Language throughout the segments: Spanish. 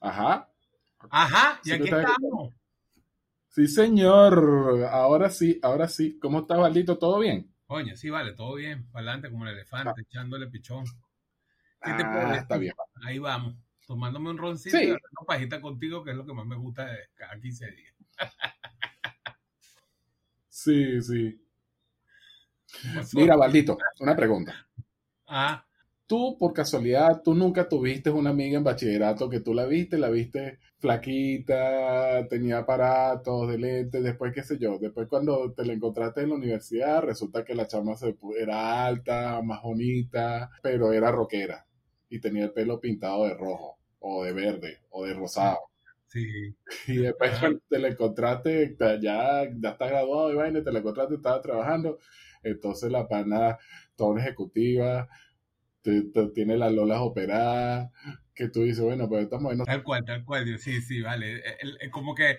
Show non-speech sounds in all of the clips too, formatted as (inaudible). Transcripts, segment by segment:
Ajá. Ajá, y aquí estamos. Sí, señor. Ahora sí, ahora sí. ¿Cómo estás, Valdito? ¿Todo bien? Coño, sí, vale, todo bien. Para adelante como el elefante, echándole pichón. ¿Qué te Ah, puedo decir? está bien. Ahí vamos. Tomándome un roncito Sí. y hablando pajita contigo, que es lo que más me gusta de cada 15 días. (laughs) Sí, sí. Mira, Valdito, una pregunta. Ah, Tú, por casualidad, tú nunca tuviste una amiga en bachillerato que tú la viste, la viste flaquita, tenía aparatos de lentes, después qué sé yo, después cuando te la encontraste en la universidad, resulta que la chama se era alta, más bonita, pero era rockera y tenía el pelo pintado de rojo, o de verde, o de rosado. sí. Y después cuando te la encontraste, ya, ya está graduado y vaina, te la encontraste, estaba trabajando. Entonces la pana, toda una ejecutiva, tiene las lolas operadas, que tú dices, bueno, pues estamos en... Tal cual, tal cual. yo- Sí, sí, vale. El- el- como que,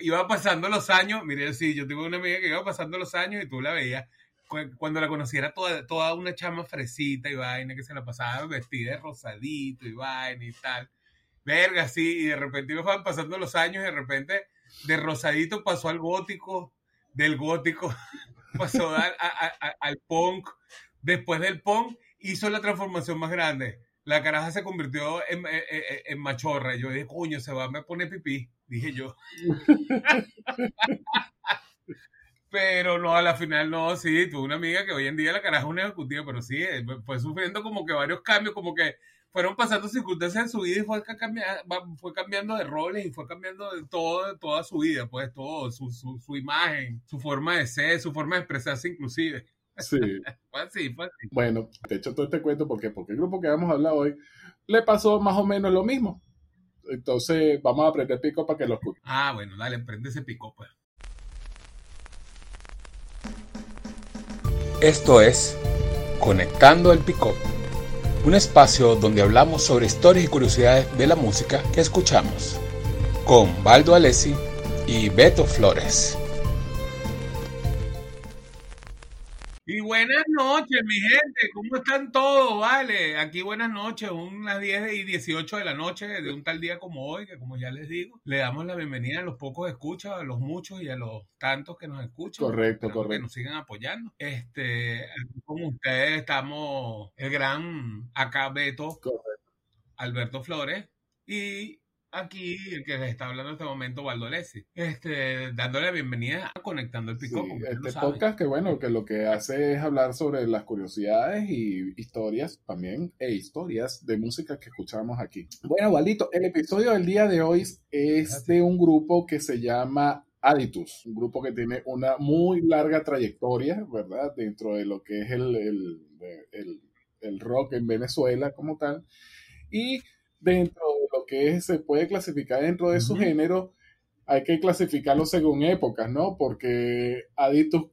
iba pasando los años. Mire, sí, yo tuve una amiga que iba pasando los años y tú la veías. cu- Cuando la conociera toda, toda una chama fresita y vaina, que se la pasaba vestida de rosadito y vaina y tal. Verga, sí, y de repente iban pasando los años y de repente de rosadito pasó al gótico, del gótico (laughs) pasó al, al punk, después del punk hizo la transformación más grande. La caraja se convirtió en, en- en- en machorra. Yo dije, coño, se va a me poner pipí, dije yo. (laughs) Pero no, a la final no, sí, tuve una amiga que hoy en día la caraja es una ejecutiva, pero sí, eh, fue sufriendo como que varios cambios, como que fueron pasando circunstancias en su vida y fue, ca- cambia- va- fue cambiando de roles y fue cambiando de todo, toda su vida, pues todo, su, su, su imagen, su forma de ser, su forma de expresarse inclusive. Sí. (laughs) Fue así, fue así. Bueno, te echo todo este cuento porque, porque el grupo que vamos a hablar hoy le pasó más o menos lo mismo. Entonces vamos a aprender pico para que lo escuchen. Ah, bueno, dale, prende ese pico, pues. Esto es Conectando el Pick-up, un espacio donde hablamos sobre historias y curiosidades de la música que escuchamos, con Baldo Alessi y Beto Flores. Buenas noches, mi gente. ¿Cómo están todos? Vale, aquí buenas noches, unas 10 y 18 de la noche de un tal día como hoy, que como ya les digo, le damos la bienvenida a los pocos escuchas, a los muchos y a los tantos que nos escuchan. Correcto, Esperamos Que correcto. nos sigan apoyando. Este, aquí con ustedes estamos el gran acá Beto, Correcto. Alberto Flores y aquí el que les está hablando en este momento, Valdo Alessi. Este, dándole la bienvenida a Conectando el Sí, Pico. lo este podcast que bueno, que lo que hace es hablar sobre las curiosidades y historias también, e historias de música que escuchamos aquí. Bueno, Valdito, el episodio del día de hoy es de un grupo que se llama Aditus, un grupo que tiene una muy larga trayectoria, ¿verdad? Dentro de lo que es el, el, el- el rock en Venezuela como tal. Y dentro es- se puede clasificar dentro de su género, hay que clasificarlo según épocas, ¿no? Porque Aditus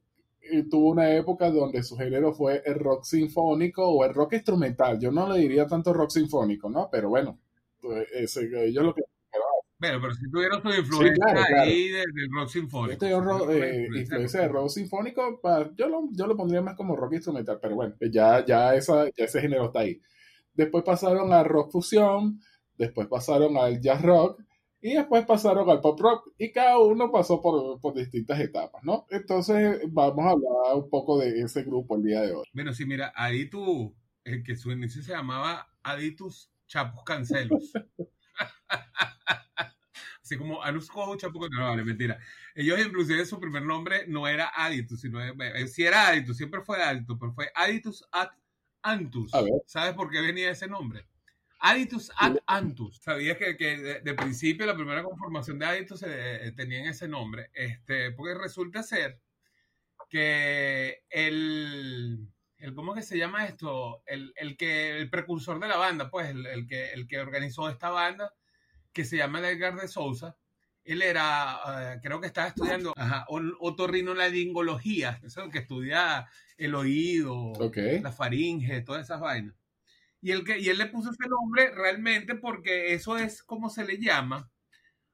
eh, tuvo una época donde su género fue el rock sinfónico o el rock instrumental. Yo no le diría tanto rock sinfónico, ¿no? Pero bueno, pues, ese- ellos lo que... Bueno, pero si tuvieron su influencia claro, claro. ahí de- del rock sinfónico. Este tuvieron eh, influencia del de rock sinfónico, yo, lo, yo lo pondría más como rock instrumental, pero bueno, ya, ya, esa, ya ese género está ahí. Después pasaron al rock fusión, después pasaron al jazz rock y después pasaron al pop rock y cada uno pasó por, por distintas etapas, ¿no? Entonces vamos a hablar un poco de ese grupo el día de hoy. Bueno, sí, mira, Aditus, el que su inicio se llamaba Aditus Chapus Cancelus. (laughs) Así como Anus Cojo Chapus Cancelus. No, vale, mentira. Ellos inclusive su primer nombre no era Aditus, sino eh, sí era Aditus, siempre fue Aditus, pero fue Aditus ad Antus. A ver. ¿Sabes por qué venía ese nombre? Aditus ad Antus. ¿Sabías que, que de, de principio la primera conformación de Aditus eh, tenían ese nombre? Este, porque resulta ser que el, el ¿cómo que se llama esto? El, el que el precursor de la banda, pues el, el que el que organizó esta banda, que se llama Edgar de Souza, él era, eh, creo que estaba estudiando ajá, ol- otorrinolaringología, eso es lo que estudia el oído, la faringe, todas esas vainas. Y él, y él le puso ese nombre realmente porque eso es como se le llama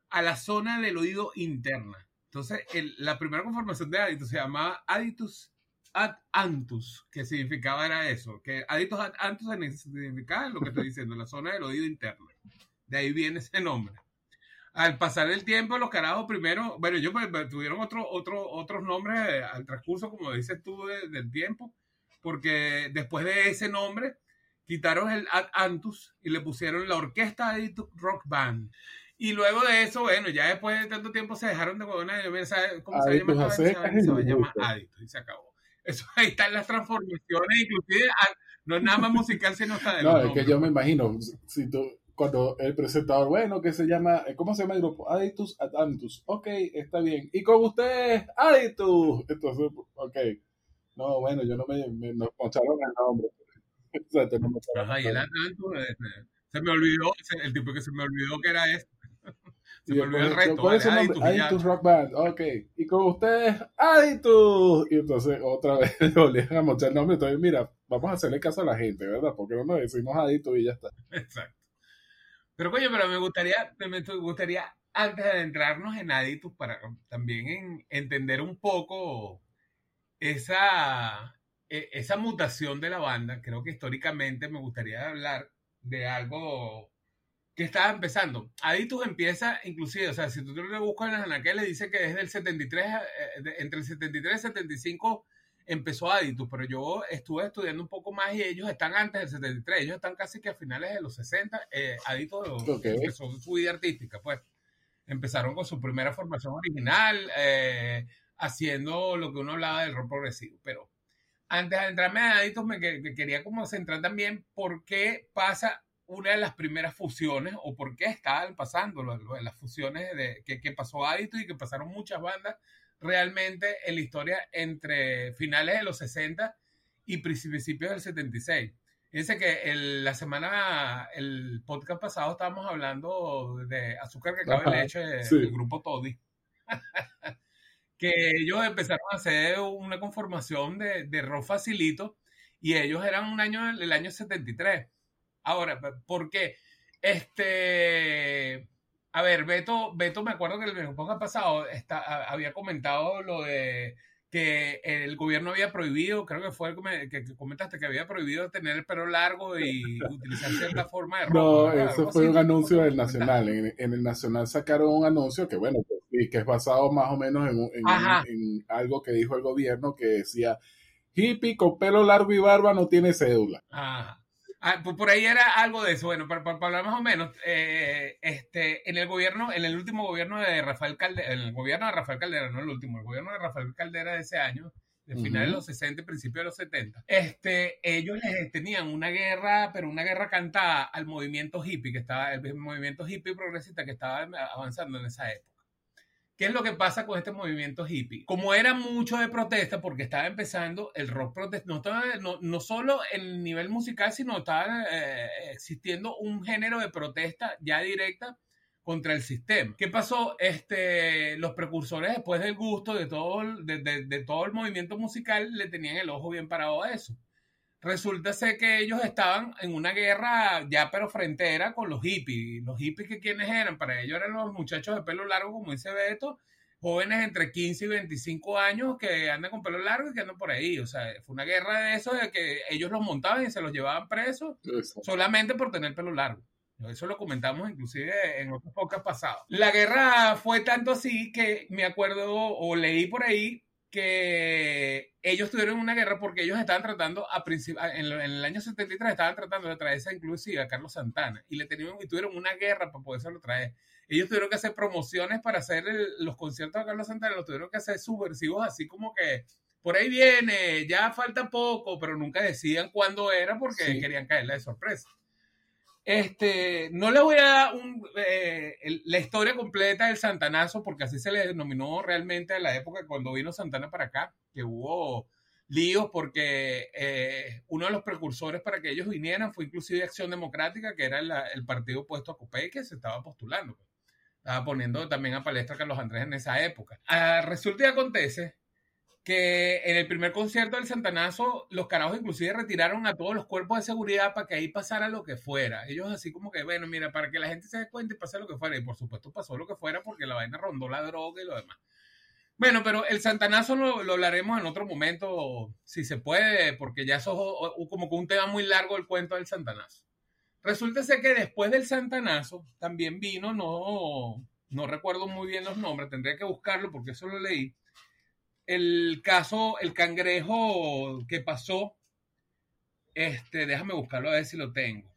a la zona del oído interna. Entonces, el- la primera conformación de Aditus se llamaba Aditus ad Antus, que significaba era eso, que Aditus ad Antus significaba lo que estoy diciendo, la zona del oído interno, De ahí viene ese nombre. Al pasar el tiempo, los carajos primero, bueno, ellos pues, pues, tuvieron otro, otro, otros nombres al transcurso, como dices tú, del tiempo, porque después de ese nombre quitaron el Ad Antus y le pusieron la Orquesta Aditus Rock Band. Y luego de eso, bueno, ya después de tanto tiempo se dejaron de gobernar, ¿cómo se llama? Se va a llamar Aditus y se acabó. Eso ahí están las transformaciones, inclusive no es nada más musical, sino está de No, es que yo me imagino, si tú, cuando el presentador, bueno, que se llama, ¿cómo se llama el grupo? Aditus Adantus. Ok, está bien. Y con ustedes, Aditus. Entonces, ok. No, bueno, yo no me, me nos poncharon el nombre. Ajá, y el este, se me olvidó, el tipo que se me olvidó que era este. (laughs) Se me olvidó el resto. ¿Cuál es Aditus Rock Band. Ok. Y con ustedes, Aditus. Y entonces otra vez le (laughs) volvían a mochar el nombre. Entonces, mira, vamos a hacerle caso a la gente, ¿verdad? Porque no nos decimos Aditus y ya está. (laughs) Exacto. Pero coño, pero me gustaría, me gustaría antes de adentrarnos en Aditus para también entender un poco esa, e, esa mutación de la banda. Creo que históricamente me gustaría hablar de algo que estaba empezando. Aditus empieza, inclusive, o sea, si tú le buscas en las le dice que desde el 73, eh, entre el 73 y el 75 empezó Aditus, pero yo estuve estudiando un poco más y ellos están antes del 73, ellos están casi que a finales de los 60, eh, Aditus empezó su vida artística, pues empezaron con su primera formación original, eh, haciendo lo que uno hablaba del rock progresivo, pero antes de entrarme a Aditus me, quería como centrar también por qué pasa una de las primeras fusiones o por qué estaban pasando las fusiones de, que, que pasó Aditus y que pasaron muchas bandas realmente en la historia entre finales de los 60 y principios del 76. Fíjense que la semana, el podcast pasado estábamos hablando de azúcar que acaba de leche del grupo Toddy. (laughs) que ellos empezaron a hacer una conformación de, de rock facilito y ellos eran un año, el año 73. Ahora, ¿por qué? Este, a ver, Beto, Beto, me acuerdo que el podcast pasado está, había comentado lo de que el gobierno había prohibido, creo que fue el que, comentaste que había prohibido tener el pelo largo y utilizar cierta forma de (laughs) ropa. No, eso fue un anuncio del Nacional. En, el Nacional sacaron un anuncio que, bueno, que, que es basado más o menos en, en, algo que dijo el gobierno que decía, hippie con pelo largo y barba no tiene cédula. Ajá. Ah, pues por ahí era algo de eso. Bueno, para, hablar más o menos, eh, este, en el gobierno, en el último gobierno de Rafael Caldera, en el gobierno de Rafael Caldera, no el último, el gobierno de Rafael Caldera de ese año, de finales de los 60 y principios de los 70, este, ellos les tenían una guerra, pero una guerra cantada al movimiento hippie, que estaba, el movimiento hippie progresista que estaba avanzando en esa época. ¿Qué es lo que pasa con este movimiento hippie? Como era mucho de protesta, porque estaba empezando el rock protesta, no, no, solo en el nivel musical, sino estaba eh, existiendo un género de protesta ya directa contra el sistema. ¿Qué pasó? Este, los precursores, después del gusto de todo, de todo el movimiento musical, le tenían el ojo bien parado a eso resulta ser que ellos estaban en una guerra ya pero frontera con los hippies. Los hippies que quienes eran, para ellos eran los muchachos de pelo largo, como dice Beto, jóvenes entre 15 y 25 años que andan con pelo largo y que andan por ahí. O sea, fue una guerra de eso, de que ellos los montaban y se los llevaban presos solamente por tener pelo largo. Eso lo comentamos inclusive en otros podcasts pasados. La guerra fue tanto así que me acuerdo o leí por ahí que ellos tuvieron una guerra porque ellos estaban tratando, a en, el año 73 estaban tratando de traerse inclusive a Carlos Santana y le tenían, y tuvieron una guerra para poderse traer. Ellos tuvieron que hacer promociones para hacer los conciertos de Carlos Santana, los tuvieron que hacer subversivos así como que por ahí viene, ya falta poco, pero nunca decían cuándo era porque querían caerle de sorpresa. Este, no le voy a dar eh, la historia completa del Santanazo, porque así se le denominó realmente a la época cuando vino Santana para acá, que hubo líos porque eh, uno de los precursores para que ellos vinieran fue inclusive Acción Democrática, que era el partido opuesto a Copey, que se estaba postulando. Pues. Estaba poniendo también a palestra Carlos Andrés en esa época. Ah, resulta y acontece que en el primer concierto del Santanazo, los carajos inclusive retiraron a todos los cuerpos de seguridad para que ahí pasara lo que fuera. Ellos así como que, bueno, mira, para que la gente se dé cuenta y pase lo que fuera. Y por supuesto pasó lo que fuera porque la vaina rondó la droga y lo demás. Bueno, pero el Santanazo lo, lo hablaremos en otro momento, si se puede, porque ya eso es como que un tema muy largo el cuento del Santanazo. Resulta ser que después del Santanazo también vino, no, no recuerdo muy bien los nombres, tendría que buscarlo porque eso lo leí. El caso, el cangrejo que pasó, este, déjame buscarlo a ver si lo tengo.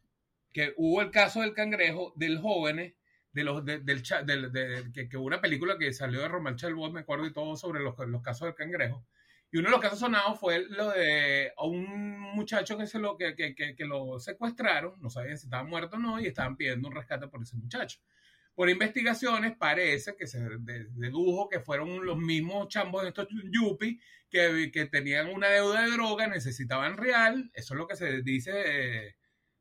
Que hubo el caso del cangrejo del joven, de los, del, del que, hubo una película que salió de Román Chalbot, me acuerdo y todo sobre los, los casos del cangrejo y uno de los casos sonados fue lo de un muchacho que, se lo, que, que, que, lo secuestraron, no sabían si estaba muerto o no, y estaban pidiendo un rescate por ese muchacho. Por investigaciones parece que se dedujo que fueron los mismos chambos de estos yuppies que, que tenían una deuda de droga, necesitaban real, eso es lo que se dice eh,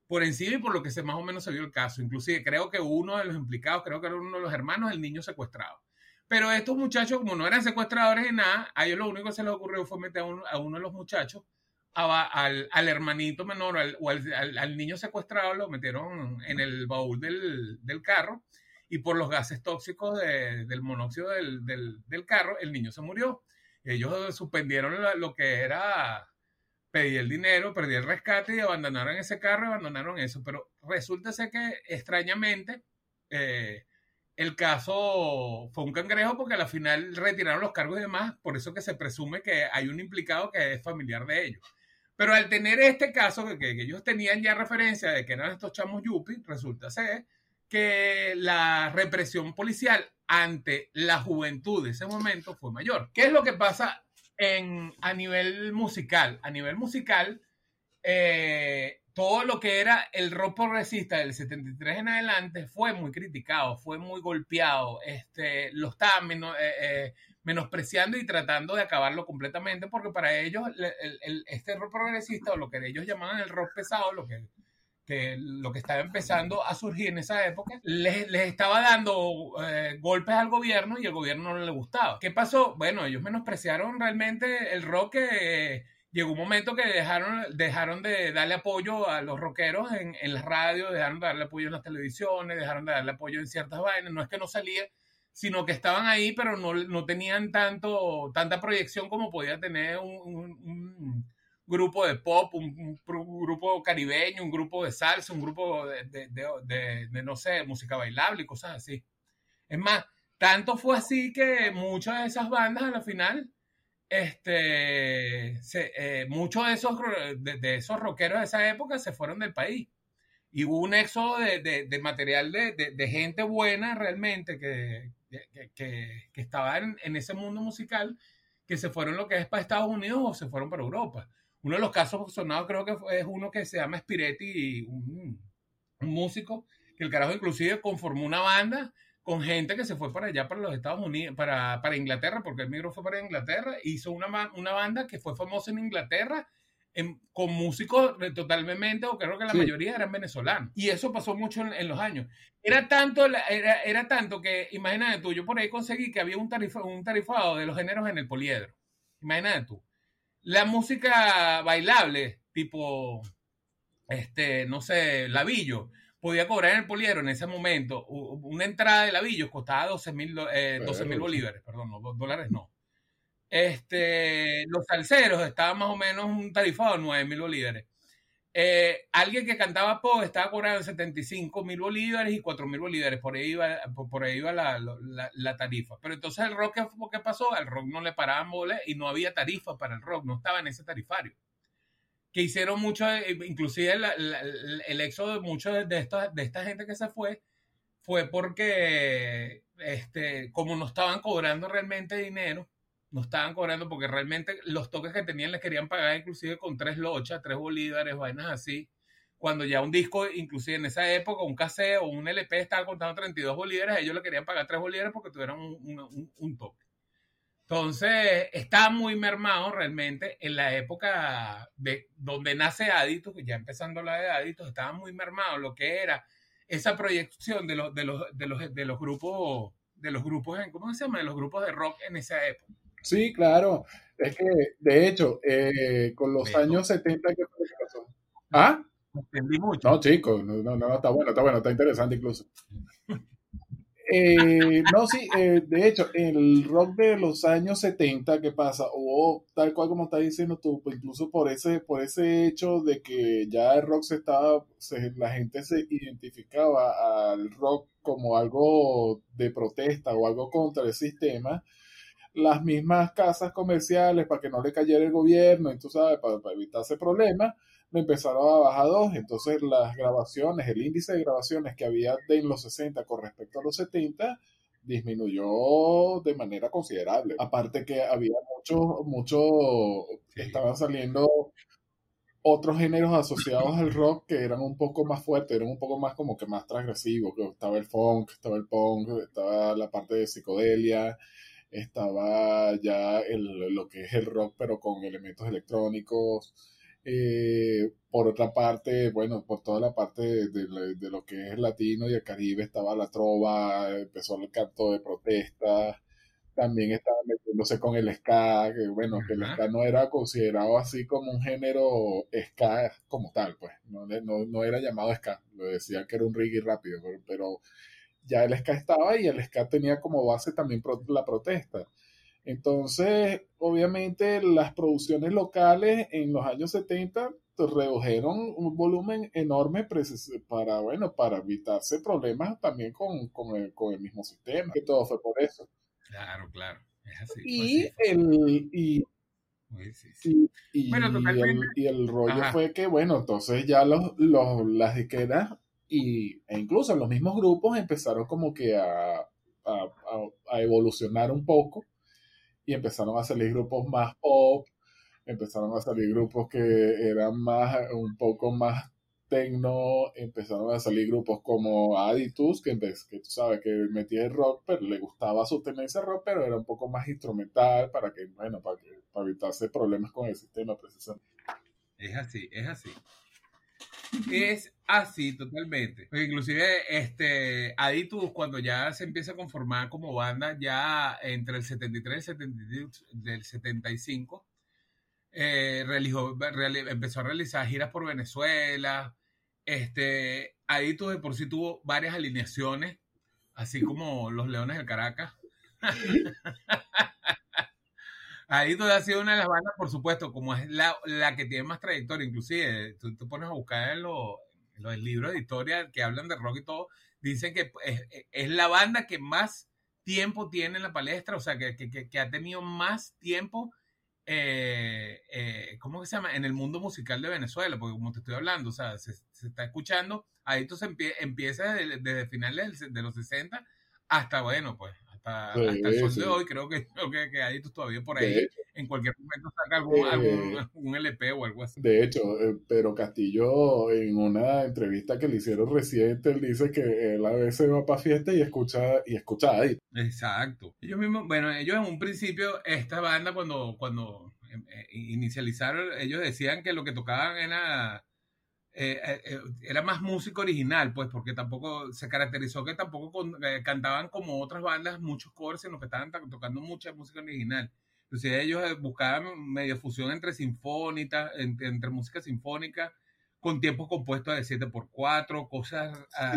por encima y por lo que se más o menos se vio el caso. Inclusive creo que uno de los implicados, creo que era uno de los hermanos del niño secuestrado. Pero estos muchachos, como no eran secuestradores ni nada, a ellos lo único que se les ocurrió fue meter a uno, de los muchachos, al, al, hermanito menor o al, al, niño secuestrado, lo metieron en el baúl del, del carro y por los gases tóxicos del monóxido del, del, del, carro, el niño se murió. Ellos suspendieron lo, que era pedir el dinero, pedir el rescate y abandonaron ese carro, abandonaron eso. Pero resulta ser que extrañamente... Eh, el caso fue un cangrejo porque al final retiraron los cargos y demás, por eso que se presume que hay un implicado que es familiar de ellos. Pero al tener este caso, que, que ellos tenían ya referencia de que eran estos chamos yupi, resulta ser que la represión policial ante la juventud de ese momento fue mayor. ¿Qué es lo que pasa en, a nivel musical? A nivel musical, eh, todo lo que era el rock progresista del 73 en adelante fue muy criticado, fue muy golpeado, este, lo estaban eh, eh, menospreciando y tratando de acabarlo completamente, porque para ellos este rock progresista o lo que ellos llamaban el rock pesado, lo que, lo que estaba empezando a surgir en esa época, les, estaba dando eh, golpes al gobierno y el gobierno no le gustaba. ¿Qué pasó? Bueno, ellos menospreciaron realmente el rock que llegó un momento que dejaron, dejaron de darle apoyo a los rockeros en, en las radios, dejaron de darle apoyo en las televisiones, dejaron de darle apoyo en ciertas vainas. No es que no salía, sino que estaban ahí, pero no, no tenían tanto, tanta proyección como podía tener un, grupo de pop, un, grupo caribeño, un grupo de salsa, un grupo de, de, de, no sé, música bailable y cosas así. Es más, tanto fue así que muchas de esas bandas a la final este, eh, muchos de esos, de, esos rockeros de esa época se fueron del país. Y hubo un éxodo de, material de, gente buena realmente que, que, estaba en, ese mundo musical, que se fueron lo que es para Estados Unidos o se fueron para Europa. Uno de los casos sonados creo que es uno que se llama Spiretti, un, un músico, que el carajo inclusive conformó una banda con gente que se fue para allá, para los Estados Unidos, para, para Inglaterra, porque el micro fue para Inglaterra, hizo una, una banda que fue famosa en Inglaterra, con músicos totalmente, o creo que la mayoría eran venezolanos. Y eso pasó mucho en, los años. Era tanto, era, era, tanto que, imagínate tú, yo por ahí conseguí que había un, tarifa, un tarifado de los géneros en el poliedro. Imagínate tú. La música bailable, tipo, este, no sé, lavillo, podía cobrar en el poliedro en ese momento una entrada de lavillos costaba 12 mil eh, bolívares, perdón, no, dólares no. Este, los salseros estaban más o menos un tarifado de 9 mil bolívares. Eh, alguien que cantaba pop estaba cobrando 75 mil bolívares y 4 mil bolívares, por ahí iba, por, ahí iba la, tarifa. Pero entonces el rock, ¿qué, pasó? Al rock no le paraban boles y no había tarifa para el rock, no estaba en ese tarifario que hicieron mucho, eh, inclusive el éxodo de muchos de, esta, de esta gente que se fue, fue porque, este, como no estaban cobrando realmente dinero, no estaban cobrando porque realmente los toques que tenían les querían pagar inclusive con tres lochas, tres bolívares, vainas así. Cuando ya un disco, inclusive en esa época, un cassette o un LP estaba contando 32 bolívares, ellos le querían pagar tres bolívares porque tuvieran un, un toque. Entonces, está muy mermado realmente en la época de donde nace Aditus, ya empezando la de Aditus, estaba muy mermado lo que era esa proyección de los, de los, de los, de los grupos, de los grupos, ¿cómo se llama? De los grupos de rock en esa época. Sí, claro. Es que, de hecho, eh, con los años 70, ¿qué fue lo que pasó? ¿Ah? Entendí mucho. No, chicos, no, no, no, está bueno, está bueno, está interesante incluso. Eh, no, sí, eh, de hecho, el rock de los años 70, ¿qué pasa? Hubo, tal cual como estás diciendo tú, pues, incluso por ese, por ese hecho de que ya el rock se estaba, la gente se identificaba al rock como algo de protesta o algo contra el sistema, las mismas casas comerciales para que no le cayera el gobierno, y tú sabes, para, para evitarse problemas, me empezaron a bajar dos. Entonces las grabaciones, el índice de grabaciones que había de en los 60 con respecto a los 70 disminuyó de manera considerable. Aparte que había muchos, mucho, estaban saliendo otros géneros asociados al rock que eran un poco más fuertes, eran un poco más como que más transgresivos. Estaba el funk, estaba el punk, estaba la parte de psicodelia, estaba ya el, lo que es el rock pero con elementos electrónicos eh, por otra parte, bueno, por toda la parte de, lo que es latino y el Caribe estaba la trova, empezó el canto de protesta, también estaba metiéndose con el ska, que bueno, que el ska no era considerado así como un género ska como tal, pues, no, no, era llamado ska, lo decían que era un reggae rápido, pero, ya el ska estaba y el ska tenía como base también la protesta. Entonces, obviamente, las producciones locales en los años 70 redujeron un volumen enorme para, bueno, para evitarse problemas también con, el, mismo sistema, que todo fue por eso. Claro, claro. Es así. Y el, y, el, rollo fue que, bueno, entonces ya los, los, las disqueras y, e incluso los mismos grupos empezaron como que a, a evolucionar un poco y empezaron a salir grupos más pop, empezaron a salir grupos que eran más, un poco más tecno, empezaron a salir grupos como Aditus, que, que tú sabes que metía el rock, pero le gustaba su tendencia rock, pero era un poco más instrumental para que, bueno, para, que, para evitarse problemas con el sistema precisamente. Es así, es así. Es así totalmente. inclusive este Aditus cuando ya se empieza a conformar como banda ya entre el 73 y el 75 eh, empezó a realizar giras por Venezuela. Este Aditus de por sí tuvo varias alineaciones, así como los Leones del Caracas. (laughs) Tú ha sido una de las bandas, por supuesto, como es la, la que tiene más trayectoria, inclusive tú te pones a buscar en, los libros de historia que hablan de rock y todo, dicen que es, la banda que más tiempo tiene en la palestra, o sea, que, que, que ha tenido más tiempo, eh, eh, ¿cómo se llama? En el mundo musical de Venezuela, porque como te estoy hablando, o sea, se, está escuchando, ahí se empieza desde, desde finales de los 60 hasta, bueno, pues hasta, el sol de hoy, creo que, (laughs) creo que, que hay todavía por ahí. en cualquier momento saca algún, algún, algún, LP o algo así. De hecho, eh, pero Castillo, en una entrevista que le hicieron reciente, él dice que él a veces va para fiesta y escucha, y escucha ahí. Exacto. Ellos mismos, bueno, ellos en un principio, esta banda, cuando, cuando em, eh, inicializaron, ellos decían que lo que tocaban era eh, eh, eh, era más música original, pues, porque tampoco se caracterizó que tampoco cantaban como otras bandas muchos covers, sino que estaban tocando mucha música original. Entonces ellos buscaban medio fusión entre sinfónica, entre, música sinfónica, con tiempos compuestos de 7x4, cosas a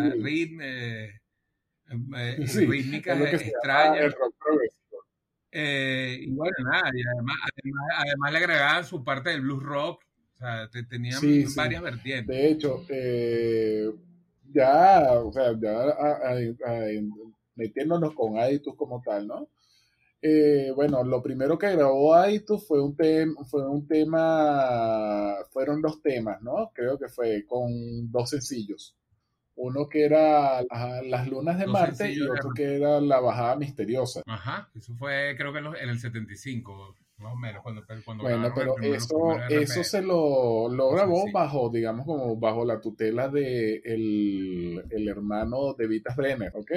rítmicas extrañas. y bueno, nada, y además, además le agregaban su parte del blues rock sea, tenían varias vertientes. De hecho, eh, ya, o sea, ya metiéndonos con Aitus como tal, ¿no? Eh, bueno, lo primero que grabó Aitus fue un, tema, fue un tema, fueron dos temas, ¿no? Creo que fue con dos sencillos. Uno que era Las Lunas de Marte y otro que era La Bajada Misteriosa. Ajá, eso fue creo que en el 75 más o menos cuando, bueno pero eso eso se lo, lo grabó bajo digamos como bajo la tutela de el, el hermano de Vitas Brenner ¿ok?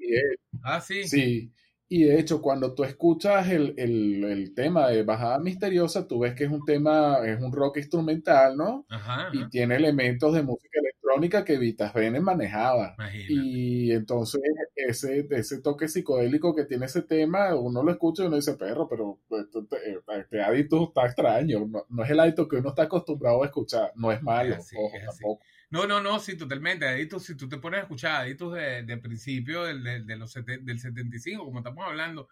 Y ah sí. sí. Y de hecho, cuando tú escuchas el, el, el, tema de Bajada Misteriosa, tú ves que es un tema, es un rock instrumental, ¿no? Ajá, Y tiene elementos de música electrónica que Vitas Brenner manejaba. Y entonces ese, ese toque psicodélico que tiene ese tema, uno lo escucha y uno dice, perro, pero pues, este, este está extraño. No, es el adito que uno está acostumbrado a escuchar. No es malo, ojo, tampoco. No, no, no, sí, totalmente. Aditus, si tú te pones a escuchar Aditus de, de principio del, de, de los del 75, como estamos hablando,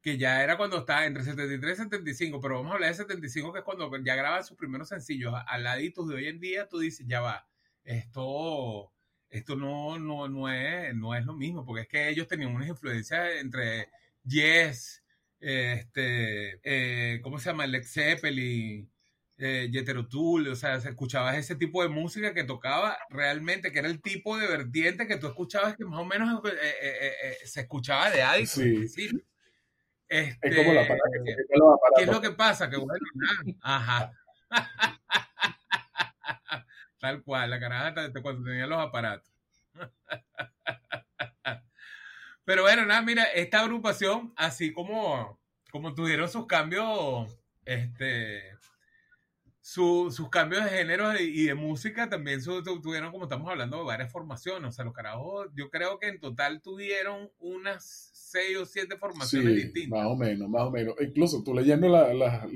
que ya era cuando estaba entre 73 y 75, pero vamos a hablar de 75, que es cuando ya graban sus primeros sencillos. Al ladito de hoy en día, tú dices, ya va, esto, esto no, no, no, es, no es lo mismo, porque es que ellos tenían unas influencias entre Yes, este, eh, ¿cómo se llama? Led Zeppelin, eh, Tull, o sea, se escuchaba ese tipo de música que tocaba realmente, que era el tipo de vertiente que tú escuchabas que más o menos eh, eh, se escuchaba de Addict. Sí. ¿sí? Este, es como la aparato, ¿Qué es lo que pasa? Que bueno, ajá. (laughs) Tal cual, la caraja cuando tenía los aparatos. Pero bueno, nada, mira, esta agrupación, así como, como tuvieron sus cambios, este, sus cambios de género y de música también tuvieron, como estamos hablando, varias formaciones. O sea, los carajos, yo creo que en total tuvieron unas seis o siete formaciones distintas. Más o menos, más o menos. Incluso tú leyendo la, la,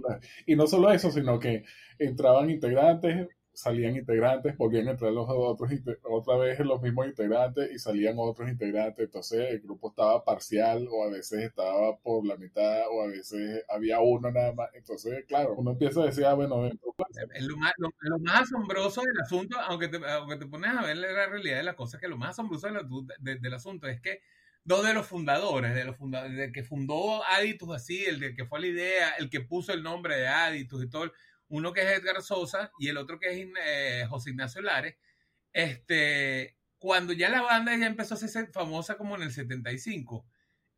Y no solo eso, sino que entraban integrantes salían integrantes, volvían a entrar los otros, otra vez los mismos integrantes y salían otros integrantes. Entonces el grupo estaba parcial o a veces estaba por la mitad o a veces había uno nada más. Entonces, claro, uno empieza a decir, ah, bueno, lo más, lo, más, asombroso del asunto, aunque te, aunque te pones a ver la realidad de la cosa, que lo más asombroso del asunto es que dos de los fundadores, de los fundadores, de que fundó Aditus así, el de que fue la idea, el que puso el nombre de Aditus y todo, uno que es Edgar Sosa y el otro que es eh, José Ignacio Lares, este, cuando ya la banda ya empezó a ser famosa como en el 75,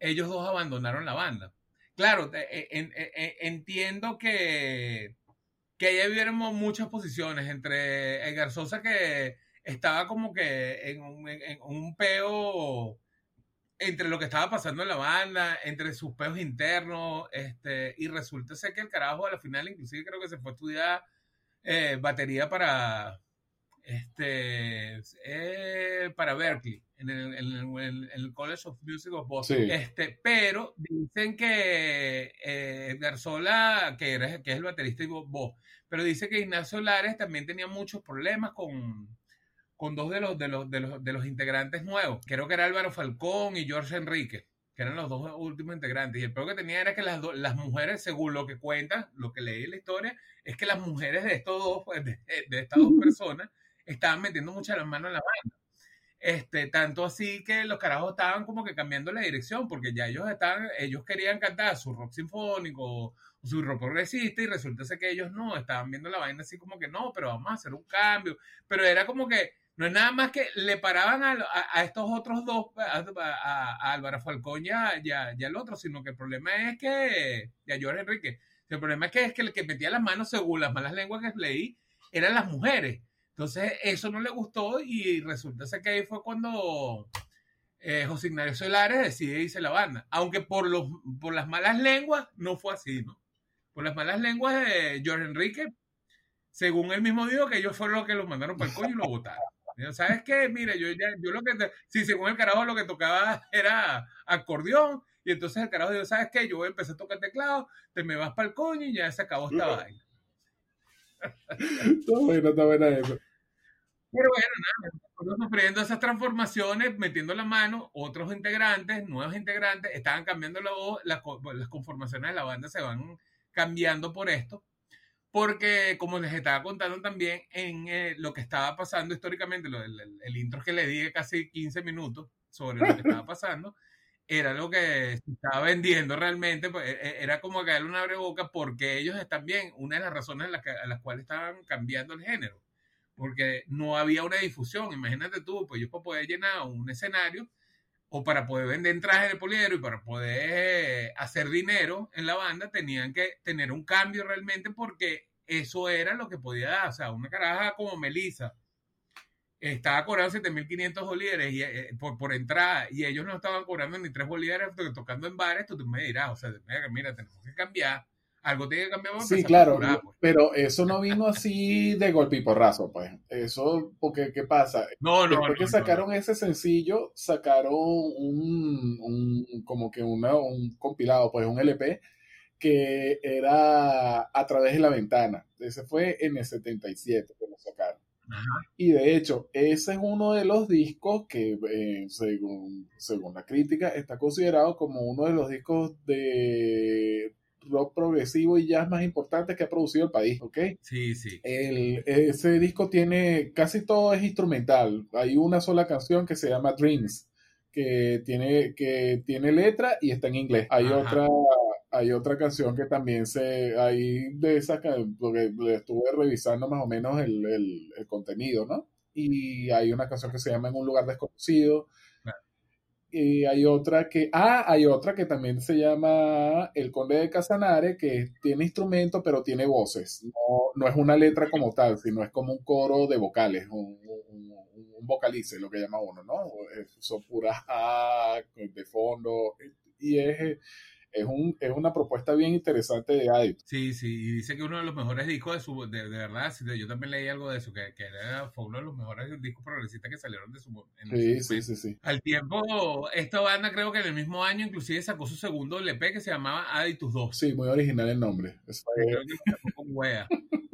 ellos dos abandonaron la banda. Claro, eh, eh, entiendo que, que ya vieron muchas posiciones entre Edgar Sosa que estaba como que en un peo entre lo que estaba pasando en la banda, entre sus peos internos, este, y resulta ser que el carajo a la final inclusive creo que se fue a estudiar eh, batería para este eh, para Berkeley en el, College of Music of Boston. Este pero dicen que eh, Garzola que, era, que es el baterista y vos pero dice que Ignacio Lares también tenía muchos problemas con con dos de los, de los, de los, de los integrantes nuevos. Creo que era Álvaro Falcón y George Enrique, que eran los dos últimos integrantes. Y el peor que tenía era que las, las mujeres, según lo que cuenta, lo que leí en la historia, es que las mujeres de estos dos, pues, de, estas dos personas, estaban metiendo muchas las manos en la banda. Este, tanto así que los carajos estaban como que cambiando la dirección, porque ya ellos estaban, ellos querían cantar su rock sinfónico o su rock progresista, y resulta ser que ellos no, estaban viendo la vaina así como que no, pero vamos a hacer un cambio. Pero era como que no es nada más que le paraban a, estos otros dos, a, Álvaro Falcón y, a, al otro, sino que el problema es que, y a Enrique, el problema es que, es que el que metía las manos, según las malas lenguas que leí, eran las mujeres. Entonces, eso no le gustó y resulta ser que ahí fue cuando eh, José Ignacio Solares decide irse la banda. Aunque por, los, por las malas lenguas no fue así, ¿no? Por las malas lenguas de George Enrique, según él mismo dijo que ellos fueron los que los mandaron para el coño y lo votaron. ¿Sabes qué? Mire, yo, ya, yo lo que, sí, según el carajo lo que tocaba (laughs) era acordeón, y entonces el carajo dijo, ¿sabes qué? Yo voy a empezar a tocar teclado, te me vas para el coño y ya se acabó esta vaina. está bueno, está buena eso. Pero bueno, nada, sufriendo esas transformaciones, metiendo la mano, otros integrantes, nuevos integrantes, estaban cambiando la voz, las, las conformaciones de la banda se van cambiando por esto porque como les estaba contando también en eh, lo que estaba pasando históricamente, el, intro que le di casi 15 minutos sobre lo que (laughs) estaba pasando, era lo que se estaba vendiendo realmente, pues, e, e, era como caerle una boca porque ellos están bien, una de las razones en las, a las cuales estaban cambiando el género, porque no había una difusión, imagínate tú, pues ellos para poder llenar un escenario, o para poder vender trajes de poliero y para poder hacer dinero en la banda, tenían que tener un cambio realmente porque eso era lo que podía dar. O sea, una caraja como Melissa estaba cobrando 7.500 bolívares y, eh, por, por entrada y ellos no estaban cobrando ni 3 bolívares tocando en bares, tú, me dirás, o sea, mira, tenemos que cambiar. Algo tiene que cambiar. Sí, claro, pues. pero eso no vino así (laughs) de golpe y porrazo, pues. Eso, porque, ¿qué pasa? No, no, Después que sacaron ese sencillo, sacaron un, un como que una, un compilado, pues un LP, que era a través de la ventana. Ese fue en el 77 que lo sacaron. Y de hecho, ese es uno de los discos que, eh, según, según la crítica, está considerado como uno de los discos de rock progresivo y jazz más importantes que ha producido el país, ¿ok? Sí, sí. El, ese disco tiene, casi todo es instrumental. Hay una sola canción que se llama Dreams, que tiene, que tiene letra y está en inglés. Hay otra hay otra canción que también se, hay de esa, porque estuve revisando más o menos el, el, contenido, ¿no? Y hay una canción que se llama En un lugar desconocido. Y hay otra que, ah, hay otra que también se llama El Conde de Casanare, que tiene instrumentos, pero tiene voces. No, no es una letra como tal, sino es como un coro de vocales, un, un, un vocalice, lo que llama uno, ¿no? Son puras A de fondo. Y es es, un, es una propuesta bien interesante de Adit. Sí, sí, y dice que uno de los mejores discos de su, de, de verdad, yo también leí algo de eso, que, que era, fue uno de los mejores discos progresistas que salieron de su sí, sí, sí, sí. Al tiempo, esta banda creo que en el mismo año inclusive sacó su segundo LP que se llamaba Aditus 2. Sí, muy original el nombre. Es. (laughs)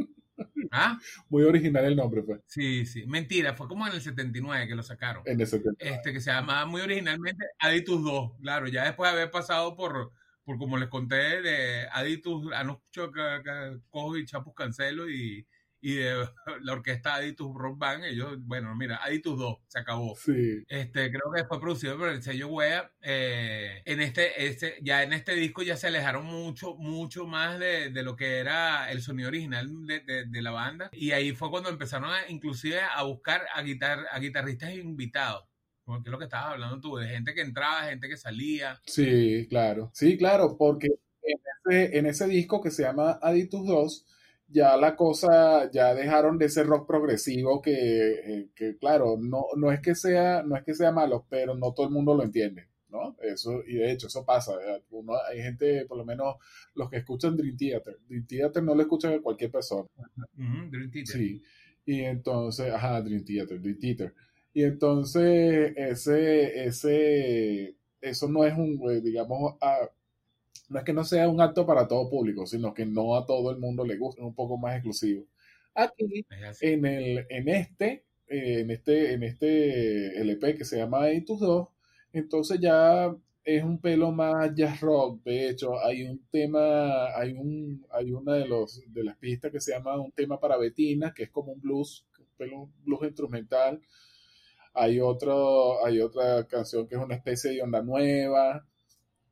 ¿Ah? Muy original el nombre, pues. Sí, sí. Mentira, fue como en el 79 que lo sacaron. En el 79. Este, que se llamaba muy originalmente Aditus 2. Claro, ya después de haber pasado por por como les conté, de Aditus, Anucho Cojo y Chapus Cancelo y, y de (laughs) la orquesta Aditus Rock Band, ellos, bueno, mira, Aditus 2, se acabó. Sí. Este, creo que fue producido por el sello Wea. Eh, en este, este, ya en este disco ya se alejaron mucho, mucho más de, de lo que era el sonido original de, de, de, la banda. Y ahí fue cuando empezaron a, inclusive a buscar a, guitar, a guitarristas invitados porque es lo que estabas hablando tú, de gente que entraba, gente que salía. Sí, claro. Sí, claro, porque en ese, en ese disco que se llama Aditus 2, ya la cosa, ya dejaron de ser rock progresivo, que, eh, que claro, no, no, es que sea, no es que sea malo, pero no todo el mundo lo entiende. ¿no? Eso, y de hecho, eso pasa. Uno, hay gente, por lo menos los que escuchan Dream Theater. Dream Theater no lo escucha cualquier persona. Dream Theater. Sí. Y entonces, ajá, Dream Theater, Dream Theater. Y entonces, ese, ese, eso no es un, eh, digamos, no es que no sea un acto para todo público, sino que no a todo el mundo le gusta, es un poco más exclusivo. Aquí, en, el, en este, eh, en este, en este LP que se llama Itus 2, entonces ya es un pelo más jazz rock. De hecho, hay un tema, hay un, hay una de los de las pistas que se llama un tema para Betina, que es como un blues, un pelo blues instrumental hay, otro, hay otra canción que es una especie de onda nueva.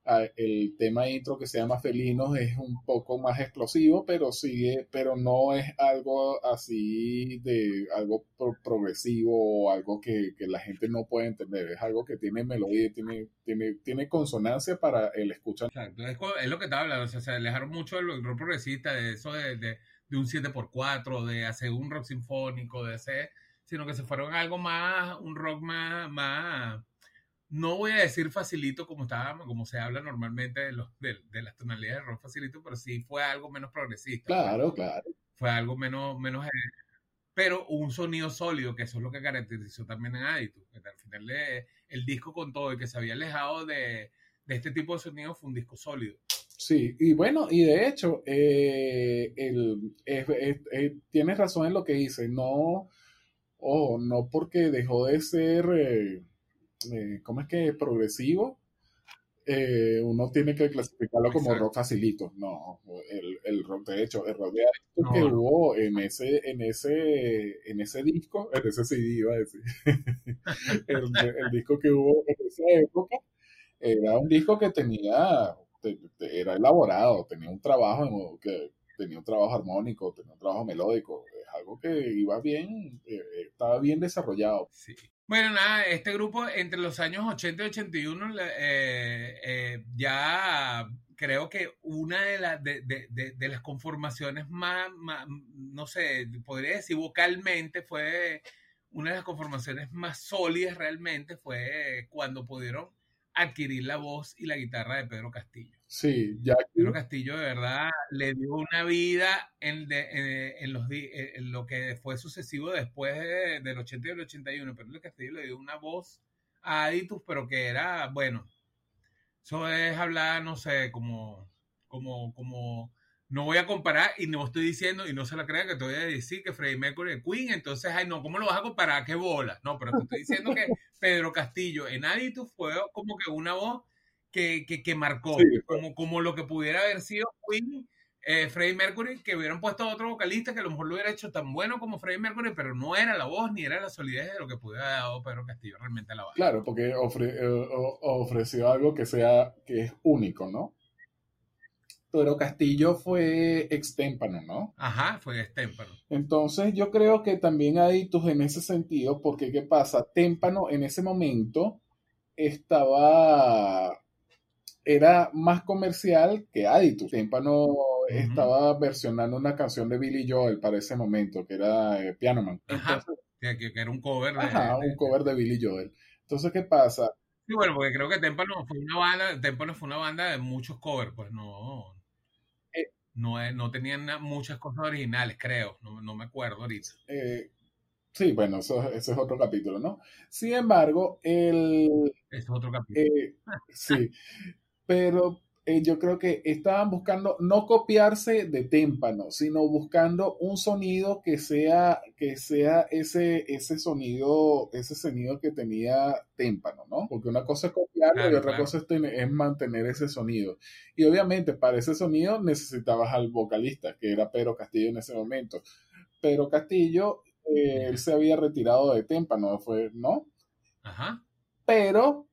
Ah, el tema intro que se llama Felinos es un poco más explosivo, pero sigue, pero no es algo así de algo progresivo o algo que, la gente no puede entender. Es algo que tiene melodía, tiene, tiene, tiene consonancia para el escuchar. Exacto, es, lo que estaba hablando, o sea, se alejaron mucho del rock progresista, de eso de, de, de un 7x4, de hacer un rock sinfónico, de hacer sino que se fueron a algo más, un rock más, más, no voy a decir facilito como estaba, como se habla normalmente de, los, de, las tonalidades de rock facilito, pero sí fue algo menos progresista. Claro, claro. Fue algo menos, menos, pero un sonido sólido, que eso es lo que caracterizó también en Aditus, que al final el disco con todo y que se había alejado de, de este tipo de sonido fue un disco sólido. Sí, y bueno, y de hecho, eh, el, tienes razón en lo que dice, no, Ojo, no porque dejó de ser, eh, eh, ¿cómo es que? Progresivo. Eh, uno tiene que clasificarlo como rock facilito. No, el, el, rock, de hecho, el rock de que hubo en ese, en ese, en ese disco, en ese CD iba a decir, (laughs) el, disco que hubo en esa época, era un disco que tenía, era elaborado, tenía un trabajo que tenía un trabajo armónico, tenía un trabajo melódico, es algo que iba bien, eh, eh, estaba bien desarrollado. Sí. Bueno, nada, este grupo entre los años 80 y 81 eh, ya creo que una de, las de, de, de, las conformaciones más, más, no sé, podría decir vocalmente, fue una de las conformaciones más sólidas realmente, fue cuando pudieron adquirir la voz y la guitarra de Pedro Castillo. Sí, ya. Pedro Castillo de verdad le dio una vida en, en, los, en lo que fue sucesivo después del 80 y el 81. Pedro Castillo le dio una voz a Aditus, pero que era, bueno, eso es hablar, no sé, como, como, como no voy a comparar y no estoy diciendo, y no se la crean que te voy a decir que Freddie Mercury es Queen, entonces, ay, no, ¿cómo lo vas a comparar? ¿Qué bola? No, pero te estoy diciendo que (laughs) Pedro Castillo en Aditus fue como que una voz que, que, que marcó, como, como lo que pudiera haber sido Queen eh, Freddie Mercury, que hubieran puesto a otro vocalista que a lo mejor lo hubiera hecho tan bueno como Freddie Mercury, pero no era la voz ni era la solidez de lo que pudiera haber dado Pedro Castillo realmente a la banda. Claro, porque eh, ofreció algo que sea, que es único, ¿no? Pero Castillo fue extémpano, ¿no? Ajá, fue extémpano. Entonces yo creo que también hay tus en ese sentido, porque ¿qué pasa? Témpano en ese momento estaba era más comercial que Aditus. Témpano estaba versionando una canción de Billy Joel para ese momento, que era eh, Piano Man. que, era un cover de, ajá, un cover de Billy Joel. Entonces, ¿qué pasa? Sí, bueno, porque creo que Témpano fue una banda, Témpano fue una banda de muchos covers, pues no, eh, no, no tenían muchas cosas originales, creo, no, no me acuerdo ahorita. Eh, sí, bueno, eso, eso, es otro capítulo, ¿no? Sin embargo, el... es otro capítulo. Eh, sí, pero eh, yo creo que estaban buscando no copiarse de témpano, sino buscando un sonido que sea, que sea ese, ese sonido, ese sonido que tenía témpano, ¿no? Porque una cosa es copiarlo y otra cosa es, mantener ese sonido. Y obviamente para ese sonido necesitabas al vocalista, que era Pedro Castillo en ese momento. Pero Castillo, eh, él se había retirado de témpano, fue, ¿no? Ajá. Pero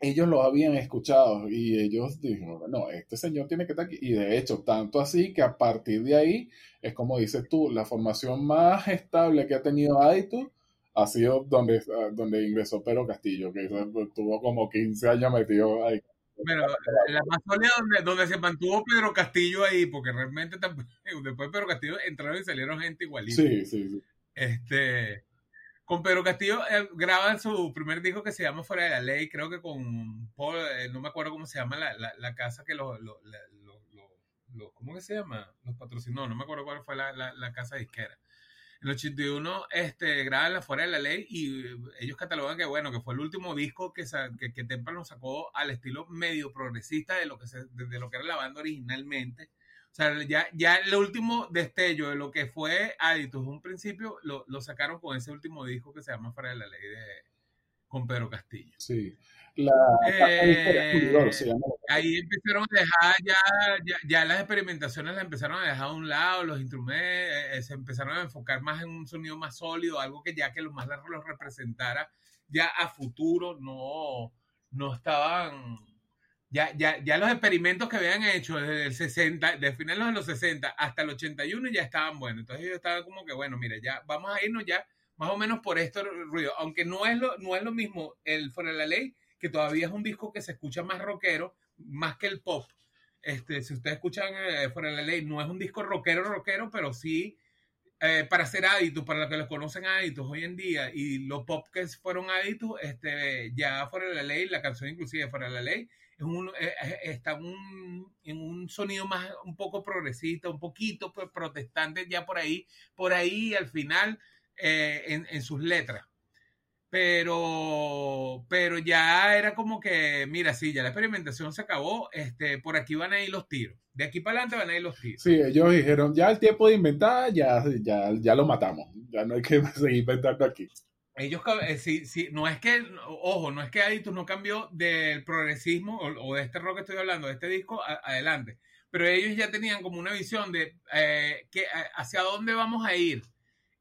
ellos lo habían escuchado y ellos dijeron, no, este señor tiene que estar aquí. Y de hecho, tanto así que a partir de ahí, es como dices tú, la formación más estable que ha tenido Aitu ha sido donde, donde ingresó Pedro Castillo, que tuvo como 15 años metido ahí. Pero la más sólida donde, donde se mantuvo Pedro Castillo ahí, porque realmente (laughs) después Pedro Castillo entraron y salieron gente igualita. Sí, sí, sí. Este, con Pedro Castillo eh, graban su primer disco que se llama Fuera de la Ley, creo que con Paul, eh, no me acuerdo cómo se llama la, la, casa que los, lo, lo, ¿cómo que se llama? Los patrocinó, no me acuerdo cuál fue la, la casa disquera. En el 81 este, graban la Fuera de la Ley y ellos catalogan que, bueno, que fue el último disco que, que, que Temple sacó al estilo medio progresista de lo que, se, de lo que era la banda originalmente o sea, ya, ya el último destello de lo que fue Aditus un principio lo, lo, sacaron con ese último disco que se llama Fuera de la Ley de con Pedro Castillo. Sí. La, eh, ahí empezaron a dejar ya, ya, las experimentaciones las empezaron a dejar a un lado, los instrumentos eh, eh, se empezaron a enfocar más en un sonido más sólido, algo que ya que lo más largo los representara ya a futuro, no, no estaban ya, ya, ya los experimentos que habían hecho desde el 60, de finales de los 60 hasta el 81 ya estaban buenos. Entonces yo estaba como que, bueno, mire, ya vamos a irnos ya más o menos por esto ruido. Aunque no es lo, no es lo mismo el Fuera de la Ley, que todavía es un disco que se escucha más rockero, más que el pop. Este, si ustedes escuchan eh, Fuera de la Ley, no es un disco rockero, rockero, pero sí eh, para ser aditos, para los que los conocen aditos hoy en día, y los pop que fueron aditos, este, ya Fuera de la Ley, la canción inclusive Fuera de la Ley, un, eh, eh, está un, en un sonido más, un poco progresista, un poquito pues, protestante ya por ahí, por ahí al final eh, en, en, sus letras. Pero, pero ya era como que, mira, sí, ya la experimentación se acabó, este, por aquí van a ir los tiros. De aquí para adelante van a ir los tiros. Sí, ellos dijeron, ya el tiempo de inventar, ya, ya, ya lo matamos. Ya no hay que (laughs) seguir inventando aquí ellos, sí, sí, no es que, ojo, no es que Aditus no cambió del progresismo o, de este rock que estoy hablando, de este disco, adelante. Pero ellos ya tenían como una visión de eh, que, hacia dónde vamos a ir.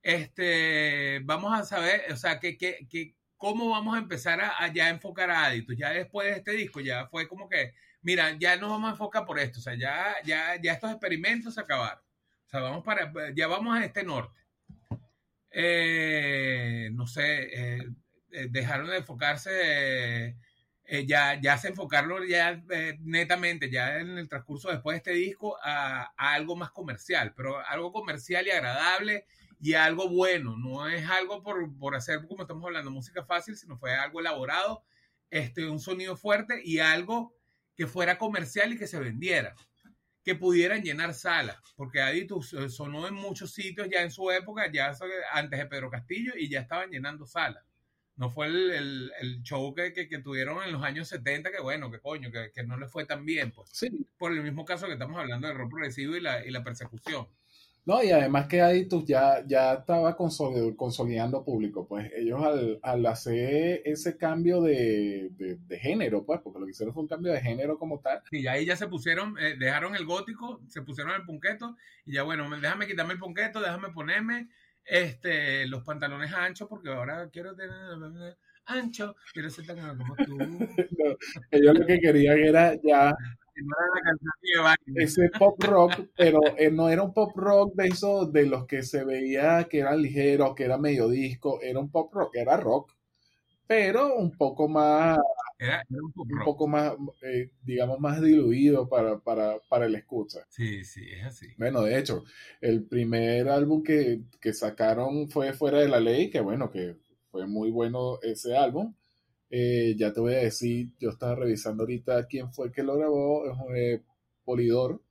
Este, vamos a saber, o sea, que, que, que cómo vamos a empezar a, ya enfocar a Aditus. Ya después de este disco, ya fue como que, mira, ya nos vamos a enfocar por esto. O sea, ya, ya, ya estos experimentos se acabaron. O sea, vamos para, ya vamos a este norte. Eh, no sé, eh, eh, dejaron de enfocarse, ya, ya se enfocaron ya netamente, ya en el transcurso después de este disco, a, algo más comercial, pero algo comercial y agradable y algo bueno, no es algo por, por hacer, como estamos hablando, música fácil, sino fue algo elaborado, este, un sonido fuerte y algo que fuera comercial y que se vendiera que pudieran llenar salas, porque Aditus eh, sonó en muchos sitios ya en su época, ya antes de Pedro Castillo, y ya estaban llenando salas. No fue el, el, el show que, que, que, tuvieron en los años 70, que bueno, que coño, que, que no le fue tan bien, pues. Sí. Por el mismo caso que estamos hablando del rock progresivo y la, y la persecución. No, y además que Aditus ya, ya estaba consolid- consolidando público, pues ellos al, al hacer ese cambio de, de, de género, pues, porque lo que hicieron fue un cambio de género como tal, Y ahí ya se pusieron, eh, dejaron el gótico, se pusieron el punqueto, y ya bueno, me- déjame quitarme el punqueto, déjame ponerme este, los pantalones anchos, porque ahora quiero tener ancho, quiero ser tan como tú. (laughs) No, ellos lo que querían era ya no era la canción de baile. ese pop rock, pero eh, no era un pop rock de esos de los que se veía que eran ligeros, que era medio disco, era un pop rock, era rock, pero un poco más, Era, era un pop un rock. poco más, eh, digamos, más diluido para, para, para el escucha. Sí, sí, es así. Bueno, de hecho, el primer álbum que, que sacaron fue Fuera de la Ley, que bueno, que fue muy bueno ese álbum. Eh, ya te voy a decir, yo estaba revisando ahorita quién fue que lo grabó, es eh, Polidor.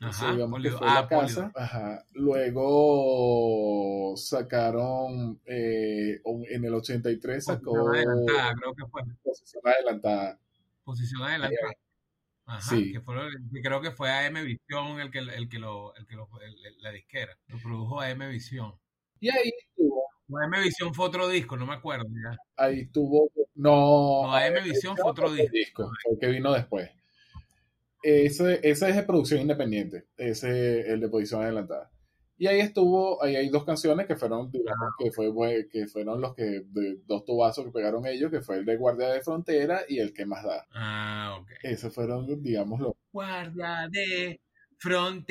Ajá, digamos que Polidor. fue Ah, la casa. Polidor. Ajá. Luego sacaron, eh, en el 83 sacó Posición adelantada, creo que fue. Posición Adelantada. Posición adelantada. Ajá, Sí. que, fue, que creo que fue AM Visión el que, el que lo, el que lo, el- la disquera. Lo produjo AM Visión. Y ahí estuvo, AM Visión fue otro disco, no me acuerdo ya. ahí estuvo, no, No, AM Visión fue otro disco. fue el que vino después. Ese, ese es de producción independiente, ese el de posición adelantada. Y ahí estuvo, ahí hay dos canciones que fueron, digamos, que, fue, que fueron los que, de, dos tubazos que pegaron ellos, que fue el de Guardia de Frontera y el que más da. Ah, ok. Esos fueron, digamos, los... Guardia de frontera.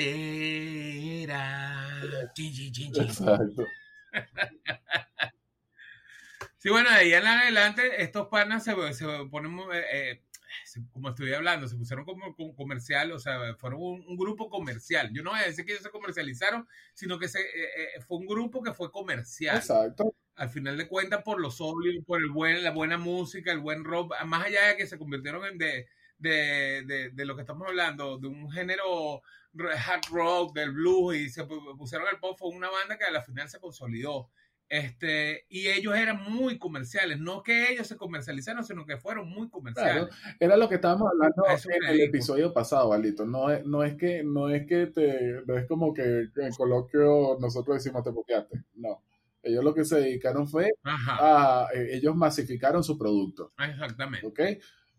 Exacto. Sí, bueno, de ahí en adelante estos panas se, se ponen, eh, eh, como estoy hablando, se pusieron como, como comercial, o sea, fueron un, un grupo comercial. Yo no voy a decir que ellos se comercializaron, sino que se, eh, fue un grupo que fue comercial. Exacto. Al final de cuentas, por los obvios, por el buen, la buena música, el buen rock, más allá de que se convirtieron en de, de, de, de lo que estamos hablando, de un género hard rock, del blues, y se pu- pusieron al pop, fue una banda que a la final se consolidó. Este, y ellos eran muy comerciales, no que ellos se comercializaron, sino que fueron muy comerciales. Era lo que estábamos hablando eso en el episodio pasado, Valito. No es, no es que, no es que te, no es como que en coloquio nosotros decimos te boqueaste. No. Ellos lo que se dedicaron fue Ajá, a, eh, ellos masificaron su producto, exactamente. ¿ok?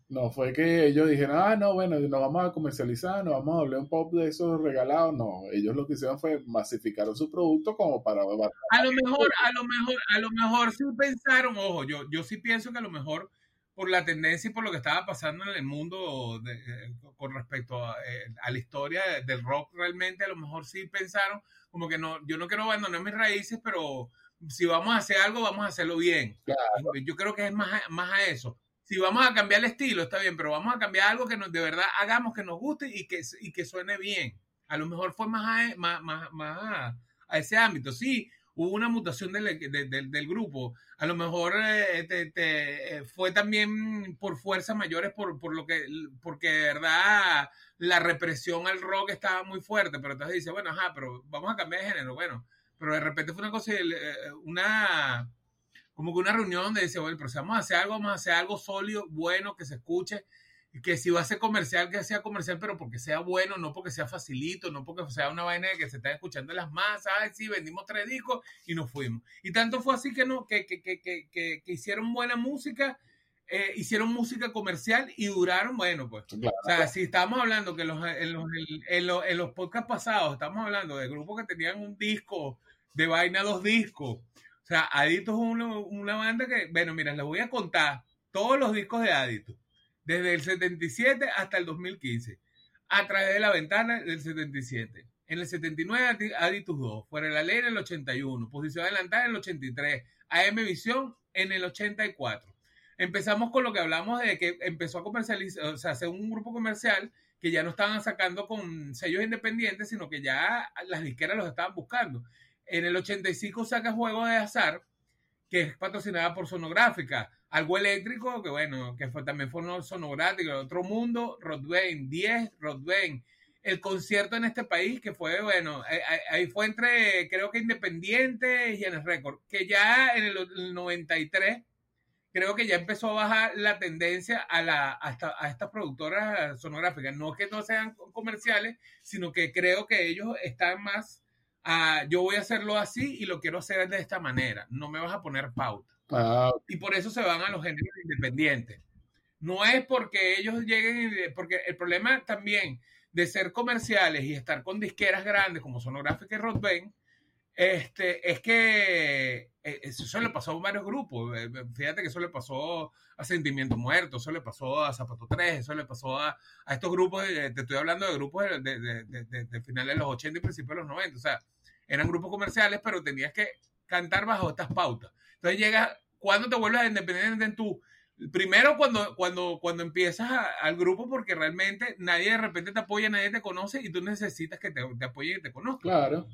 No fue que ellos dijeron, ah, no, bueno, nos vamos a comercializar, nos vamos a hablar un pop de esos regalados. No, ellos lo que hicieron fue masificaron su producto como para A lo mejor, a lo mejor, a lo mejor sí pensaron, ojo, yo, yo sí pienso que a lo mejor por la tendencia y por lo que estaba pasando en el mundo de- eh, con respecto a, eh, a la historia de- del rock realmente, a lo mejor sí pensaron como que no, yo no quiero abandonar mis raíces, pero si vamos a hacer algo, vamos a hacerlo bien. Claro. Yo creo que es más más a eso. Si vamos a cambiar el estilo, está bien, pero vamos a cambiar algo que nos, de verdad hagamos que nos guste y que, y que suene bien. A lo mejor fue más a, más, más, a, ese ámbito. Sí, hubo una mutación del, de- del- del grupo. A lo mejor eh, te, eh, fue también por fuerzas mayores, por, por lo que, porque de verdad la represión al rock estaba muy fuerte. Pero entonces dice, bueno, ajá, pero vamos a cambiar de género. Bueno, pero de repente fue una cosa, eh, una como que una reunión donde dice, bueno, pero si vamos a hacer algo, vamos a hacer algo sólido, bueno, que se escuche, que si va a ser comercial, que sea comercial, pero porque sea bueno, no porque sea facilito, no porque sea una vaina de que se está escuchando las masas, ay, sí, vendimos tres discos y nos fuimos. Y tanto fue así que, no, que, que, que, que, que- que hicieron buena música, eh, hicieron música comercial y duraron, bueno, pues. Claro. O sea, si estamos hablando que los, en, los, en, los, en los podcasts pasados estamos hablando de grupos que tenían un disco, de vaina dos discos. O sea, Adito es una, una banda que, bueno, mira, les voy a contar todos los discos de Adito, desde el 77 hasta el 2015, a través de la ventana del 77. En el 79, Adi- Aditus 2, Fuera de la Ley en el 81, Posición Adelantada en el 83, AM Visión en el 84. Empezamos con lo que hablamos de que empezó a comercializar, o sea, hacer un grupo comercial que ya no estaban sacando con sellos independientes, sino que ya las disqueras los estaban buscando. En el 85 saca Juego de Azar, que es patrocinada por Sonográfica. Algo eléctrico, que bueno, que también fue sonográfico. Otro mundo, Rodbain 10, Rodbain el concierto en este país, que fue, bueno, ahí fue entre, creo que Independiente y en el récord, que ya en el, 93 creo que ya empezó a bajar la tendencia a, la, a estas productoras sonográficas. No que no sean comerciales, sino que creo que ellos están más a, yo voy a hacerlo así y lo quiero hacer de esta manera. No me vas a poner pauta. Ah, y por eso se van a los géneros independientes. No es porque ellos lleguen, porque el problema también de ser comerciales y estar con disqueras grandes como Sonográfica y Rodben, este, es que eh, eso le pasó a varios grupos. Eh, eh, fíjate que eso le pasó a Sentimiento Muerto, eso le pasó a Zapato 3, eso le pasó a, a estos grupos, te estoy hablando de grupos de, de, de, de, finales de los 80 y principios de los 90. O sea, eran grupos comerciales, pero tenías que cantar bajo estas pautas. Entonces llega, cuando te vuelves independiente en tu... Primero cuando, cuando, cuando empiezas al grupo porque realmente nadie de repente te apoya, nadie te conoce y tú necesitas que te, te apoyen y te conozcan. Claro.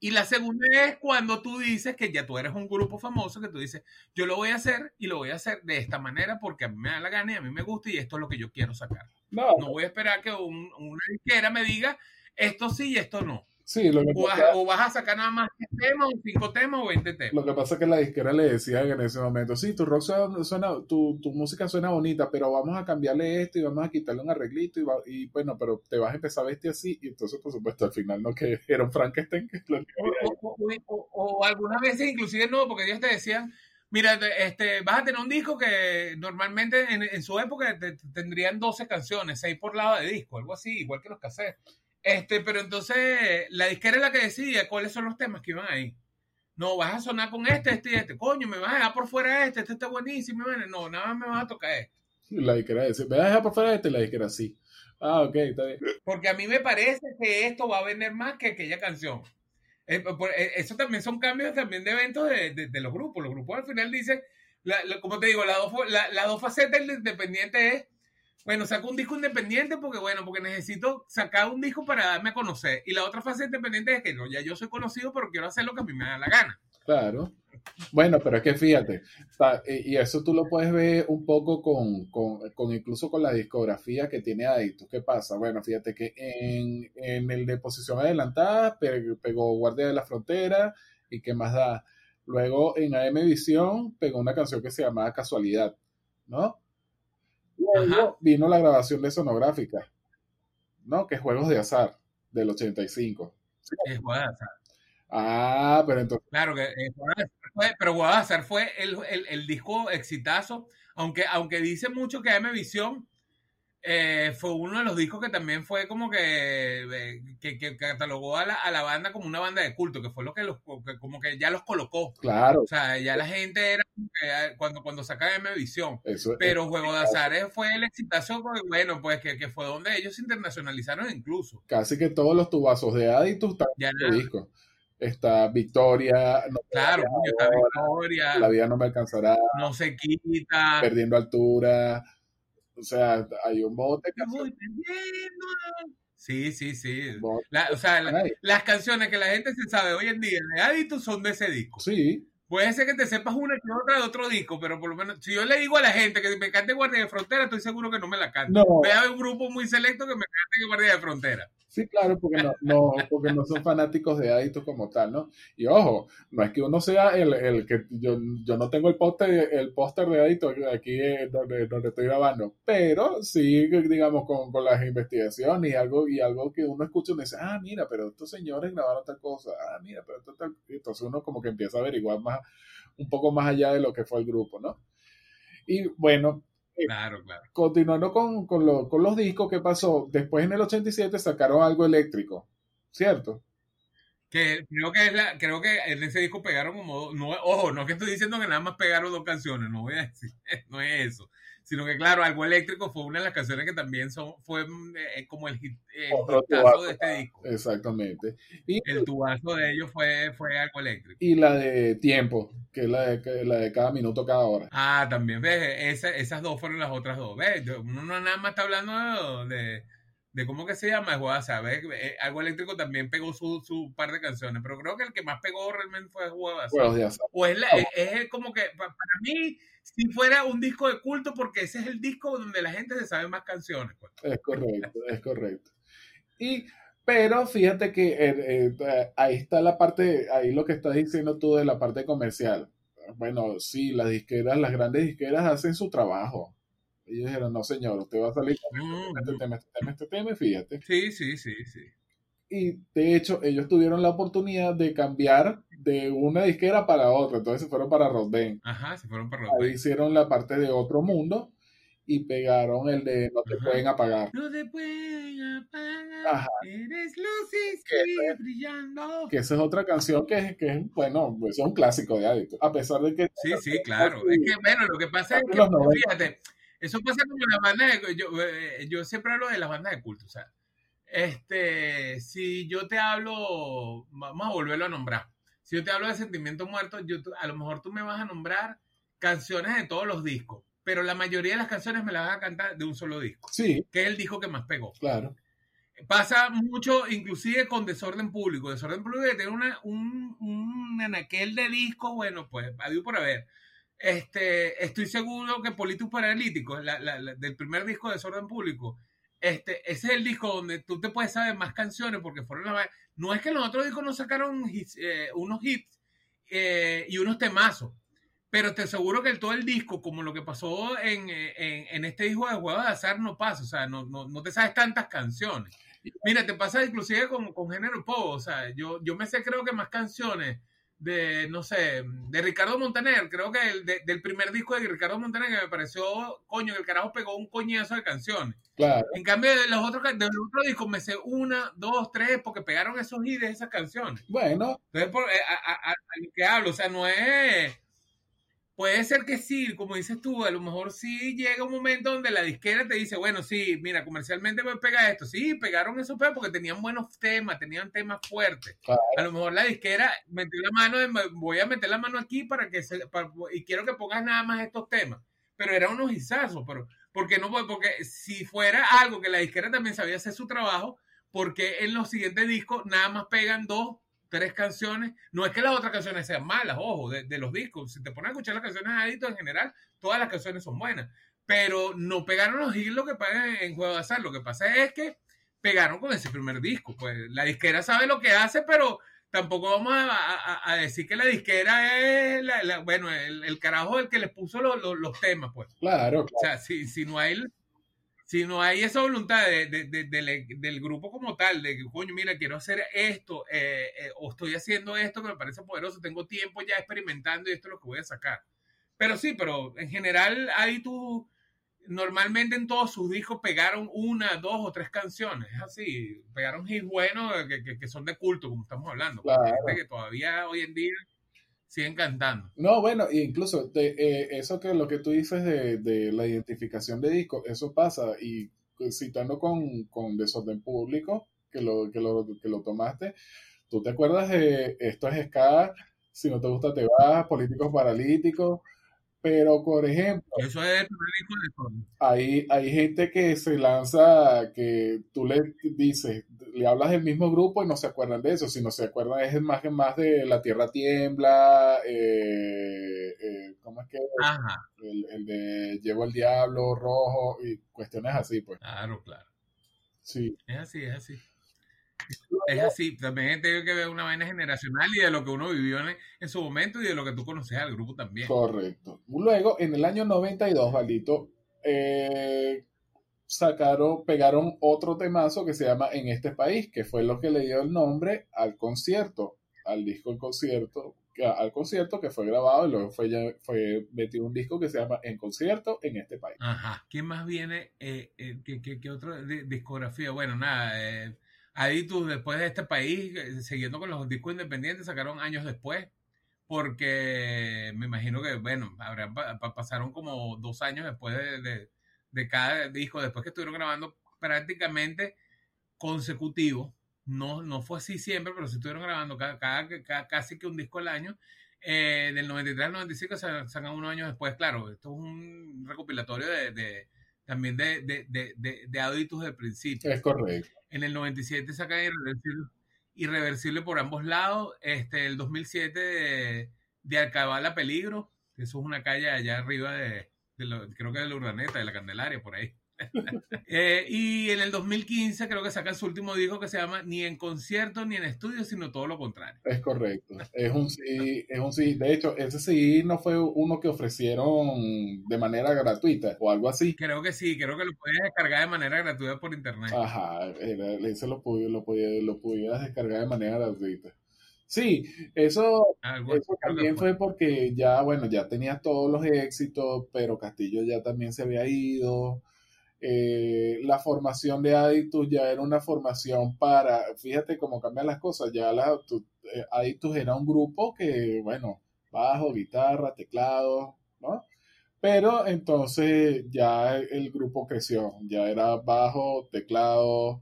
Y la segunda es cuando tú dices que ya tú eres un grupo famoso, que tú dices, yo lo voy a hacer y lo voy a hacer de esta manera porque a mí me da la gana y a mí me gusta y esto es lo que yo quiero sacar. No, no voy a esperar que un, una disquera me diga esto sí y esto no. Sí, lo que o, pasa, o, vas a sacar nada más 10 temas, o 5 temas o 20 temas. Lo que pasa es que la disquera le decía en ese momento, sí, tu rock suena, tu, tu, música suena bonita, pero vamos a cambiarle esto y vamos a quitarle un arreglito y, y bueno, pero te vas a empezar a vestir así y entonces, por supuesto, al final no que (laughs) era un Frankenstein. Que lo o, o, algunas veces inclusive no, porque ellos te decían, mira, este, vas a tener un disco que normalmente en, en su época te, tendrían 12 canciones, 6 por lado de disco, algo así, igual que los cassettes. Este, pero entonces la disquera es la que decide cuáles son los temas que iban ahí. No, vas a sonar con este, este y este. Coño, me vas a dejar por fuera este, este está buenísimo. No, nada más me vas a tocar este. La disquera dice, ¿me vas a dejar por fuera este? La disquera sí. Ah, ok, está bien. Porque a mí me parece que esto va a vender más que aquella canción. Eh, eh, eso también son cambios también de eventos de, de, los grupos. Los grupos al final dicen, como te digo, las dos, la, dos facetas del independiente es bueno, saco un disco independiente porque, bueno, porque necesito sacar un disco para darme a conocer. Y la otra fase independiente es que no, ya yo soy conocido, pero quiero hacer lo que a mí me da la gana. Claro. Bueno, pero es que fíjate, y eso tú lo puedes ver un poco con, con, con incluso con la discografía que tiene Adictus. ¿Qué pasa? Bueno, fíjate que en, en el de posición adelantada pegó Guardia de la Frontera y qué más da. Luego en AM Visión pegó una canción que se llamaba Casualidad, ¿no? Luego vino la grabación de sonográfica, ¿no? Que es Juegos de Azar, del 85. Es Juegos de Azar. Ah, pero entonces. Claro que eh, fue, pero Juegos de Azar fue el, el, el, disco exitazo, aunque, aunque dice mucho que AM Visión eh, fue uno de los discos que también fue como que, eh, que, catalogó a la, a la, banda como una banda de culto, que fue lo que los como que ya los colocó. Claro. O sea, ya la gente era eh, cuando, cuando sacan M Visión. Pero Juego de Azares fue el exitazo, bueno, pues que, que, fue donde ellos se internacionalizaron incluso. Casi que todos los tubazos de Aditus están en el disco. Está Victoria. claro, está Victoria. La vida no me alcanzará. No se quita. Perdiendo altura o sea, hay un bote que... Sí, sí, sí. o sea, las canciones que la gente se sabe hoy en día de Aditus son de ese disco. Sí. Puede ser que te sepas una que otra de otro disco, pero por lo menos, si yo le digo a la gente que me cante Guardia de Frontera, estoy seguro que no me la cante. No. Vea un grupo muy selecto que me cante Guardia de Frontera. Sí, claro, porque no, no, porque no son fanáticos de Adictos como tal, ¿no? Y ojo, no es que uno sea el, el que yo, yo no tengo el póster el póster de Adictos aquí donde, donde estoy grabando, pero sí, digamos, con, con las investigaciones y algo, y algo que uno escucha y dice, ah, mira, pero estos señores grabaron tal cosa, ah, mira, pero esto tal... Entonces uno como que empieza a averiguar más, un poco más allá de lo que fue el grupo, ¿no? Y bueno, Claro, claro. Continuando con, con, los discos, ¿qué pasó? Después en el 87 sacaron algo eléctrico, ¿cierto? Que creo que es la, creo que en ese disco pegaron como, no, ojo, no que estoy diciendo que nada más pegaron dos canciones, no voy a decir, (laughs) no es eso sino que claro, algo eléctrico fue una de las canciones que también son, fue mm, eh, como el, hit, de este disco. Exactamente. Y, el tubazo de ellos fue, fue algo eléctrico. Y la de tiempo, que es la de, la de cada minuto, cada hora. Ah, también, ves, esas dos fueron las otras dos, ves, uno no nada más está hablando de, de cómo que se llama, WhatsApp, eh, algo eléctrico también pegó su, su, par de canciones, pero creo que el que más pegó realmente fue WhatsApp. O es, es como que, para mí si fuera un disco de culto, porque ese es el disco donde la gente se sabe más canciones. Pues. Es correcto, es correcto. Y, pero fíjate que eh, eh, ahí está la parte, ahí lo que estás diciendo tú de la parte comercial. Bueno, sí, las disqueras, las grandes disqueras hacen su trabajo. Ellos dijeron, no señor, usted va a salir con este, este tema, este tema, este tema, fíjate. Sí, sí, sí, sí. Y de hecho, ellos tuvieron la oportunidad de cambiar de una disquera para otra. Entonces se fueron para Rodden. Ajá, se fueron para Rodden. Ahí hicieron la parte de otro mundo y pegaron el de No te pueden apagar. No te pueden apagar. Ajá. Eres luces Que- brillando. Que esa es otra canción que es, que es bueno, pues es un clásico de Adicto. A pesar de que. Sí, sí, (laughs) claro. Es que, bueno, lo que pasa es que, Los 90. fíjate, eso pasa como las bandas de, yo, eh, yo siempre hablo de las bandas de culto, o sea, este, si yo te hablo, vamos a volverlo a nombrar, si yo te hablo de Sentimiento Muerto, yo, a lo mejor tú me vas a nombrar canciones de todos los discos, pero la mayoría de las canciones me las vas a cantar de un solo disco, Sí, que es el disco que más pegó. claro. Pasa mucho, inclusive con Desorden Público. Desorden Público que tiene una, un, un anaquel de disco, bueno, pues, adiós por haber. Este, estoy seguro que Politus Paralítico, la, la, del primer disco de Desorden Público, este, ese es el disco donde tú te puedes saber más canciones porque fueron las... No es que los otros discos no sacaron eh, unos hits eh, y unos temazos, pero te aseguro que el, todo el disco, como lo que pasó en, en, este disco de Juegos de Azar, no pasa, o sea, no, no, no te sabes tantas canciones. Mira, te pasa inclusive con, con género pop, o sea, yo, yo me sé creo que más canciones de, no sé, de Ricardo Montaner, creo que el, de- del primer disco de Ricardo Montaner que me pareció, coño, que el carajo pegó un coñazo de canciones. Claro. En cambio, de los otros, de los otros discos me sé una, dos, tres, porque pegaron esos hits de esas canciones. Bueno, Entonces, por, eh, a, a- a- a lo que hablo, o sea, no es. Puede ser que sí, como dices tú, a lo mejor sí llega un momento donde la disquera te dice, bueno, sí, mira, comercialmente me pega esto. Sí, pegaron esos pedos porque tenían buenos temas, tenían temas fuertes. Claro. A lo mejor la disquera metió la mano, voy a meter la mano aquí para que se, para- y quiero que pongas nada más estos temas. Pero eran unos guisazos, pero porque no porque si fuera algo que la disquera también sabía hacer su trabajo, porque en los siguientes discos nada más pegan dos, tres canciones. No es que las otras canciones sean malas, ojo, de, de los discos. Si te pones a escuchar las canciones de Adicto en general, todas las canciones son buenas. Pero no pegaron los hits lo que pagan en Juego de Azar. Lo que pasa es que pegaron con ese primer disco. Pues la disquera sabe lo que hace, pero tampoco vamos a, a- a decir que la disquera es, la- la- bueno, el, el carajo el que les puso lo- lo- los temas, pues. claro, O sea, si, si no hay si no hay esa voluntad de- de- de- del- del grupo como tal, de que, coño, mira, quiero hacer esto, eh, eh, o estoy haciendo esto que me parece poderoso, tengo tiempo ya experimentando y esto es lo que voy a sacar. Pero sí, pero en general ahí tú, normalmente en todos sus discos pegaron una, dos o tres canciones, es así, pegaron hits buenos que, que- que son de culto, como estamos hablando, porque Claro. gente que todavía hoy en día siguen cantando. No, bueno, e incluso eh, eso que lo que tú dices de, de la identificación de discos, eso pasa. Y citando con, con Desorden Público, que lo, que, lo, que lo tomaste, ¿tú te acuerdas de esto es ska? Si no te gusta, te vas, políticos paralíticos. Pero, por ejemplo, Eso es hay, hay gente que se lanza, que tú le dices, le hablas del mismo grupo y no se acuerdan de eso, sino se acuerdan es más, más de La Tierra Tiembla, eh, eh, ¿cómo es que? Ajá, El, el de Llevo el Diablo, Rojo, y cuestiones así, pues. claro, claro. Sí, Es así, es así. Es así. También tiene que ver una vaina generacional y de lo que uno vivió en, en su momento y de lo que tú conoces al grupo también. correcto. Luego, en el año 92, Valito, eh, sacaron, pegaron otro temazo que se llama En este país, que fue lo que le dio el nombre al concierto, al disco El concierto, al concierto que fue grabado y luego fue, ya- fue metido un disco que se llama En concierto en este país. Ajá. ¿Quién más viene? Eh, eh, ¿qué, qué, qué otra di- discografía? Bueno, nada. Eh, Aditus, después de este país, eh, siguiendo con los discos independientes, sacaron años después. Porque me imagino que, bueno, habrán, pa- pa- pasaron como dos años después de, de- cada disco, después que estuvieron grabando prácticamente consecutivo. No, no fue así siempre, pero sí estuvieron grabando cada, cada- casi que un disco al año. Eh, del 93 al 95 se sacan unos años después. Claro, esto es un recopilatorio de, también de, de, de, de, del principio. Es correcto. En el 97 sacan Irreversible, Irreversible por ambos lados. Este, el 2007 de, de Alcabala Peligro, eso es una calle allá arriba de, de creo que de la Urdaneta, de la Candelaria, por ahí. Eh, y en el 2015 creo que sacan su último disco que se llama Ni en concierto ni en estudio, sino todo lo contrario. Es correcto. Es un sí, es un sí. De hecho, ese sí no fue uno que ofrecieron de manera gratuita o algo así. Creo que sí, creo que lo puedes descargar de manera gratuita por internet. Ajá, ese lo, lo, lo descargar de manera gratuita. Sí, eso, eso también fue. porque ya, bueno, ya tenía todos los éxitos, pero Castillo ya también se había ido. Eh, la formación de Aditus ya era una formación para, fíjate cómo cambian las cosas, ya la, eh, Aditus era un grupo que, bueno, bajo, guitarra, teclado, ¿no? Pero entonces ya el grupo creció, ya era bajo, teclado,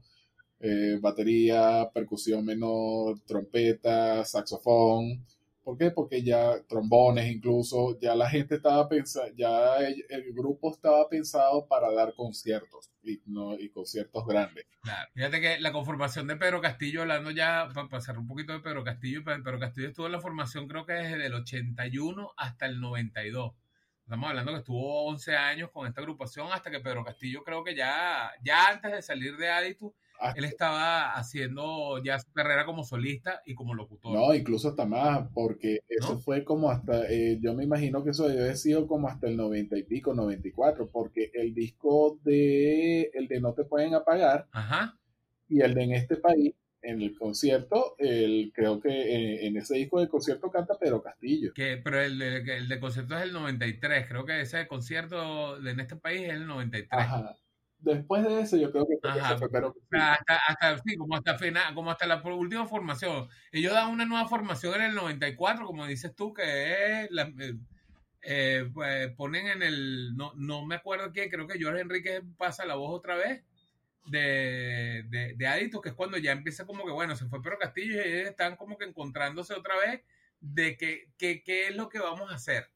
eh, batería, percusión menor, trompeta, saxofón. ¿Por qué? Porque ya trombones incluso, ya la gente estaba pensando, ya el, grupo estaba pensado para dar conciertos y, no, y conciertos grandes. Claro. Fíjate que la conformación de Pedro Castillo, hablando ya, para pasar un poquito de Pedro Castillo, Pedro Castillo estuvo en la formación creo que desde el 81 hasta el 92. Estamos hablando que estuvo 11 años con esta agrupación hasta que Pedro Castillo creo que ya, ya antes de salir de Aditus él estaba haciendo ya su carrera como solista y como locutor. No, incluso hasta más, porque eso fue como hasta, eh, yo me imagino que eso debe haber sido como hasta el 90 y pico, 94, porque el disco de, el de No Te Pueden Apagar, y el de En Este País, en el concierto, el, creo que eh, en, ese disco de concierto canta Pedro Castillo. Que, pero el de, el de concierto es el 93, creo que ese concierto de En Este País es el 93. Ajá después de eso yo creo que pero hasta, hasta, sí, como hasta como hasta la última formación. Ellos dan una nueva formación en el 94 como dices tú que es la, eh, eh, pues, ponen en el no, no me acuerdo quién creo que Jorge Enrique pasa la voz otra vez de, de, de Aditos, que es cuando ya empieza como que bueno se fue pero Castillo y ellos están como que encontrándose otra vez de que, que qué es lo que vamos a hacer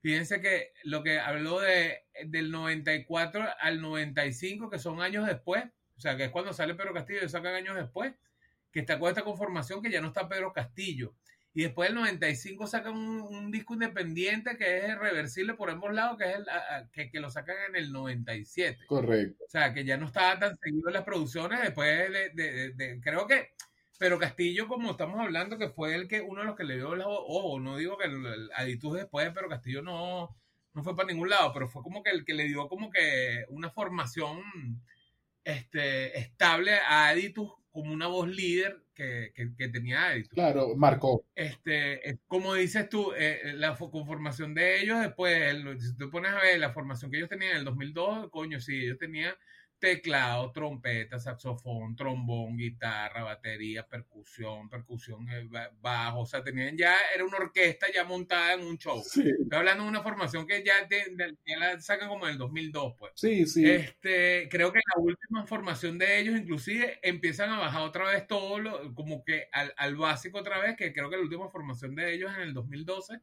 Fíjense que lo que habló de, del 94 al 95, que son años después, o sea, que es cuando sale Pedro Castillo y sacan años después, que está con esta conformación que ya no está Pedro Castillo. Y después del 95 sacan un, disco independiente que es reversible por ambos lados, que es el, que, lo sacan en el 97. Correcto. O sea, que ya no estaba tan seguido en las producciones después de, de creo que pero Castillo, como estamos hablando, que fue el que uno de los que le dio la ojo, no digo que el, Aditus después, pero Castillo no, no fue para ningún lado, pero fue como que el que le dio como que una formación este, estable a Aditus como una voz líder que, que, tenía Aditus. Claro, marcó. Este, como dices tú, eh, la conformación de ellos después, si tú pones a ver la formación que ellos tenían en el 2002, coño, sí, ellos tenían teclado, trompeta, saxofón, trombón, guitarra, batería, percusión, percusión eh, bajo, o sea, tenían ya, era una orquesta ya montada en un show. Estoy hablando de una formación que ya, la sacan como en el 2002, pues. Sí, sí. Este, creo que la última formación de ellos, inclusive, empiezan a bajar otra vez todo, lo, como que al, al básico otra vez, que creo que la última formación de ellos en el 2012,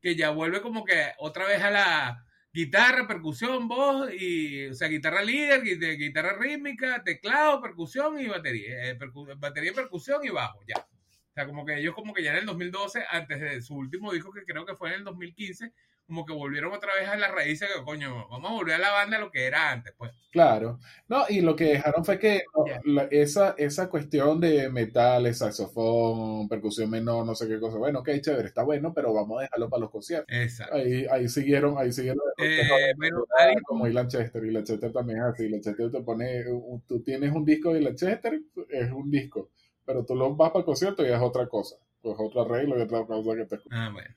que ya vuelve como que otra vez a la guitarra, percusión, voz, y, o sea, guitarra líder, guitarra rítmica, teclado, percusión y batería. Eh, batería, percusión y bajo, ya. O sea, como que ellos como que ya en el 2012, antes de su último disco, que creo que fue en el 2015, como que volvieron otra vez a las raíces que, coño, vamos a volver a la banda lo que era antes, pues. Claro. No, y lo que dejaron fue que esa, esa cuestión de metales, saxofón, percusión menor, no sé qué cosa, bueno, ok, chévere, está bueno, pero vamos a dejarlo para los conciertos. Exacto. Ahí, ahí siguieron, ahí siguieron. Eh, bueno, como y Lanchester, y Lanchester también es así, Lanchester te pone, tú tienes un disco de Lanchester, es un disco, pero tú lo vas para el concierto y es otra cosa, pues otro arreglo y otra cosa que te... Ah, bueno.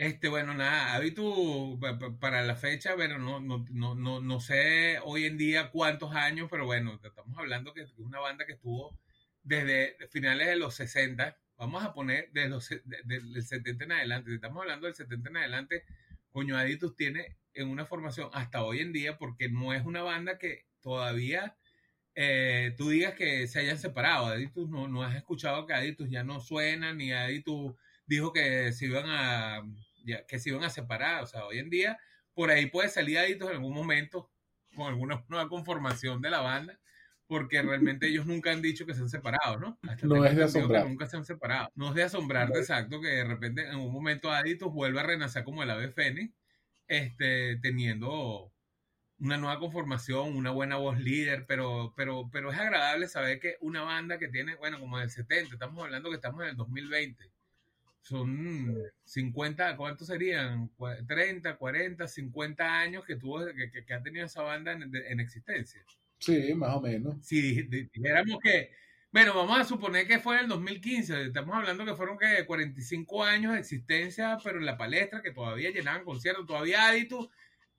Este, bueno, nada, tú para la fecha, pero no, no, no, no, sé hoy en día cuántos años, pero bueno, estamos hablando que es una banda que estuvo desde finales de los 60, vamos a poner desde los, del 70 en adelante, estamos hablando del 70 en adelante, coño, Aditus tiene en una formación hasta hoy en día, porque no es una banda que todavía eh, tú digas que se hayan separado, Aditus no, no has escuchado que Aditus ya no suena, ni Aditus dijo que se iban a que se iban a separar. O sea, hoy en día, por ahí puede salir Aditos en algún momento con alguna (laughs) nueva conformación de la banda, porque realmente ellos nunca han dicho que se han separado, ¿no? no es de asombrar. Nunca se han separado. No es de asombrar, exacto, que de repente en un momento Aditos vuelva a renacer como el ave fénix, este, teniendo una nueva conformación, una buena voz líder, pero, pero, pero es agradable saber que una banda que tiene, bueno, como del 70, estamos hablando que estamos en el 2020, son 50, ¿cuántos serían? 30, 40, 50 años que tuvo, que, que ha tenido esa banda en, en, existencia. Sí, más o menos. Si dijéramos que, bueno, vamos a suponer que fue en el 2015, estamos hablando que fueron que 45 años de existencia, pero en la palestra, que todavía llenaban conciertos, todavía Aditus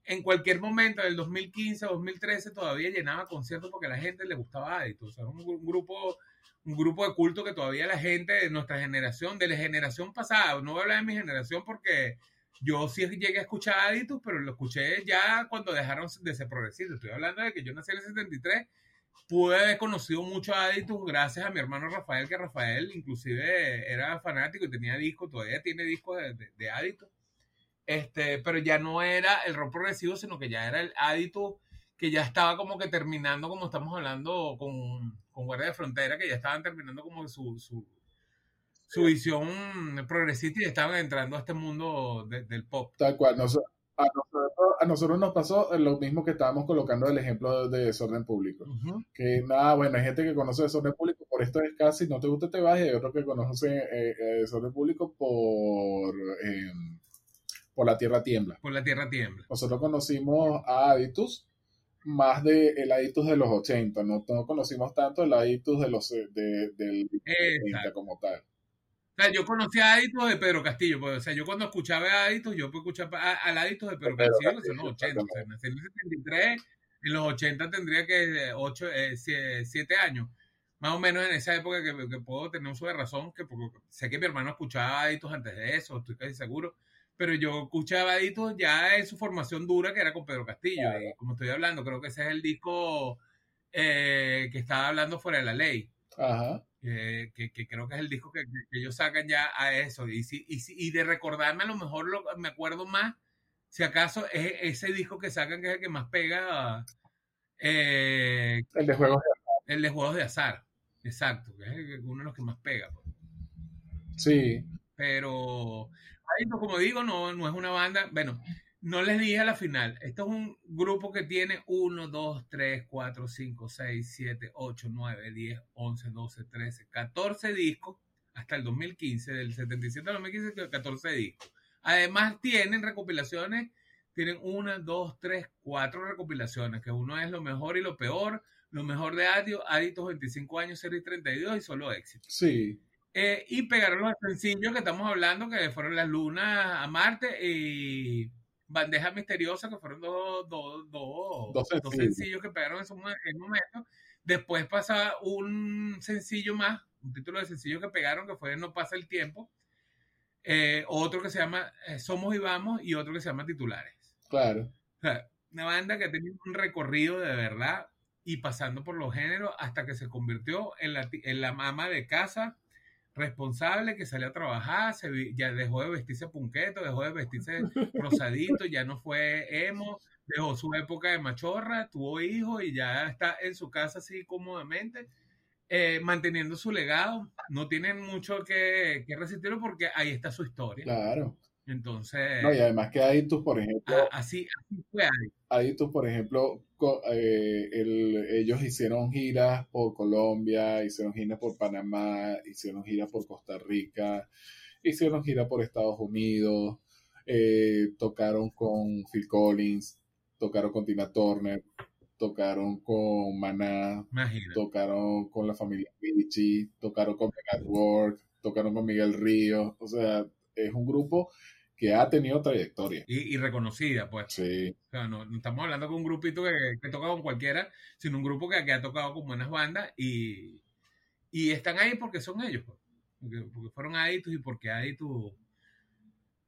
en cualquier momento del 2015, 2013 todavía llenaba conciertos porque a la gente le gustaba Aditus. O sea, un, un, grupo un grupo de culto que todavía la gente de nuestra generación, de la generación pasada, no voy a hablar de mi generación porque yo sí llegué a escuchar Aditus, pero lo escuché ya cuando dejaron de ser progresistas. Estoy hablando de que yo nací en el 73, pude haber conocido mucho Aditus gracias a mi hermano Rafael, que Rafael inclusive era fanático y tenía discos, todavía tiene discos de, de, de Aditus. Este, pero ya no era el rock progresivo, sino que ya era el Aditus que ya estaba como que terminando, como estamos hablando con, con Guardia de Frontera, que ya estaban terminando como su, su, su visión progresista y estaban entrando a este mundo de, del pop. Tal cual. a, nosotros, a, nosotros, nos pasó lo mismo que estábamos colocando el ejemplo de desorden público. Uh -huh. Que nada, bueno, hay gente que conoce desorden público por esto es casi, no te gusta te vas, y hay otros que conocen eh, eh, desorden público por... Eh, por la tierra tiembla. Por la tierra tiembla. Nosotros conocimos a Aditus más de el Aditus de los 80, no, no conocimos tanto el Aditus de los de, del 80 como tal. O sea, yo conocí a Aditus de Pedro Castillo, pues, o sea, yo cuando escuchaba a Aditus, yo escuchaba al Aditus de Pedro, Pedro Castillo, Castillo, en los 80, o sea, nací en el 73, en los 80 tendría que 8, 7 años. Más o menos en esa época que, que puedo tener uso de razón, que porque sé que mi hermano escuchaba a Aditus antes de eso, estoy casi seguro pero yo escuchaba Aditus ya en su formación dura, que era con Pedro Castillo. Claro. Y como estoy hablando, creo que ese es el disco eh, que estaba hablando fuera de la ley. Ajá. Eh, que, que, creo que es el disco que, que, ellos sacan ya a eso. Y, si, y, y de recordarme, a lo mejor lo, me acuerdo más, si acaso es ese disco que sacan que es el que más pega. Eh, el de juegos de azar. El de juegos de azar, exacto, que es uno de los que más pega. Pues. Sí. Pero como digo, no, no es una banda. Bueno, no les dije a la final. Esto es un grupo que tiene 1, 2, 3, 4, 5, 6, 7, 8, 9, 10, 11, 12, 13, 14 discos hasta el 2015. Del 77 al 2015, 14 discos. Además, tienen recopilaciones. Tienen una, dos, tres, cuatro recopilaciones, que uno es lo mejor y lo peor, lo mejor de Adios, Aditos 25 años, serie 32 y solo éxito. Sí. Eh, y pegaron los sencillos que estamos hablando, que fueron Las Lunas a Marte y Bandeja Misteriosa, que fueron dos, dos, dos, dos, sencillos. que pegaron en su en momento. Después pasa un sencillo más, un título de sencillo que pegaron, que fue No pasa el tiempo. Eh, otro que se llama eh, Somos y Vamos y otro que se llama Titulares. Claro. O sea, una banda que ha tenido un recorrido de verdad y pasando por los géneros hasta que se convirtió en la, en la mama de casa responsable que salió a trabajar, se, ya dejó de vestirse punqueto, dejó de vestirse rosadito, ya no fue emo, dejó su época de machorra, tuvo hijos y ya está en su casa así cómodamente, eh, manteniendo su legado. No tienen mucho que, que, resistirlo porque ahí está su historia. Claro. Entonces. No, y además que Aditus, por ejemplo. Así, así fue. Aditus, por ejemplo, eh, el, ellos hicieron giras por Colombia, hicieron giras por Panamá, hicieron giras por Costa Rica, hicieron giras por Estados Unidos, eh, tocaron con Phil Collins, tocaron con Tina Turner, tocaron con Maná, Imagina. tocaron con la familia Vichy, tocaron con Megat Work, tocaron con Miguel Ríos, o sea, es un grupo que ha tenido trayectoria. Y, y reconocida, pues. Sí. O sea, no, no, estamos hablando con un grupito que, que toca con cualquiera, sino un grupo que, que, ha tocado con buenas bandas y, y están ahí porque son ellos, pues. Porque, porque fueron Aditus y porque Aditus.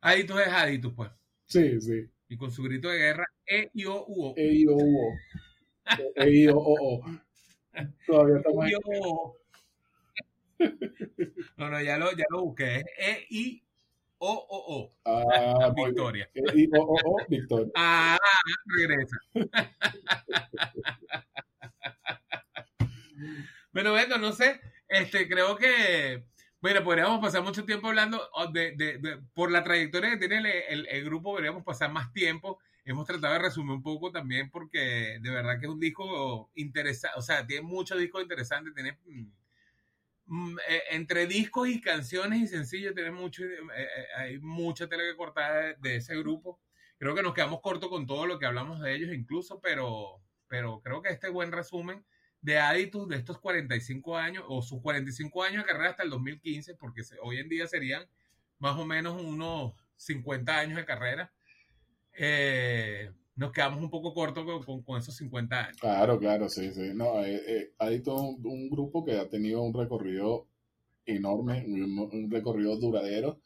Aditus es Aditus, pues. Sí, sí. Y con su grito de guerra, E, I, O, U, O. E, I, O, U, O. E, I, O, O, O. Todavía estamos ahí. (laughs) No, no, ya lo, ya lo busqué. Es E, I, O, O, O. Ah, Victoria. E, I, O, O, O, Victoria. Ah, regresa. (laughs) bueno, bueno, no sé. Este, creo que. Bueno, podríamos pasar mucho tiempo hablando de, de, de por la trayectoria que tiene el, el, el, grupo, podríamos pasar más tiempo hemos tratado de resumir un poco también porque de verdad que es un disco interesante, o sea, tiene muchos discos interesantes, tiene mm, eh, entre discos y canciones y sencillos tiene mucho, eh, eh, hay mucha tela que cortar de, ese grupo. Creo que nos quedamos cortos con todo lo que hablamos de ellos incluso, pero, pero creo que este buen resumen de Aditus de estos 45 años o sus 45 años de carrera hasta el 2015, porque hoy en día serían más o menos unos 50 años de carrera eh, nos quedamos un poco cortos con, esos 50 años. Claro, claro, sí, sí. No, eh, eh, hay todo un, grupo que ha tenido un recorrido enorme, un recorrido duradero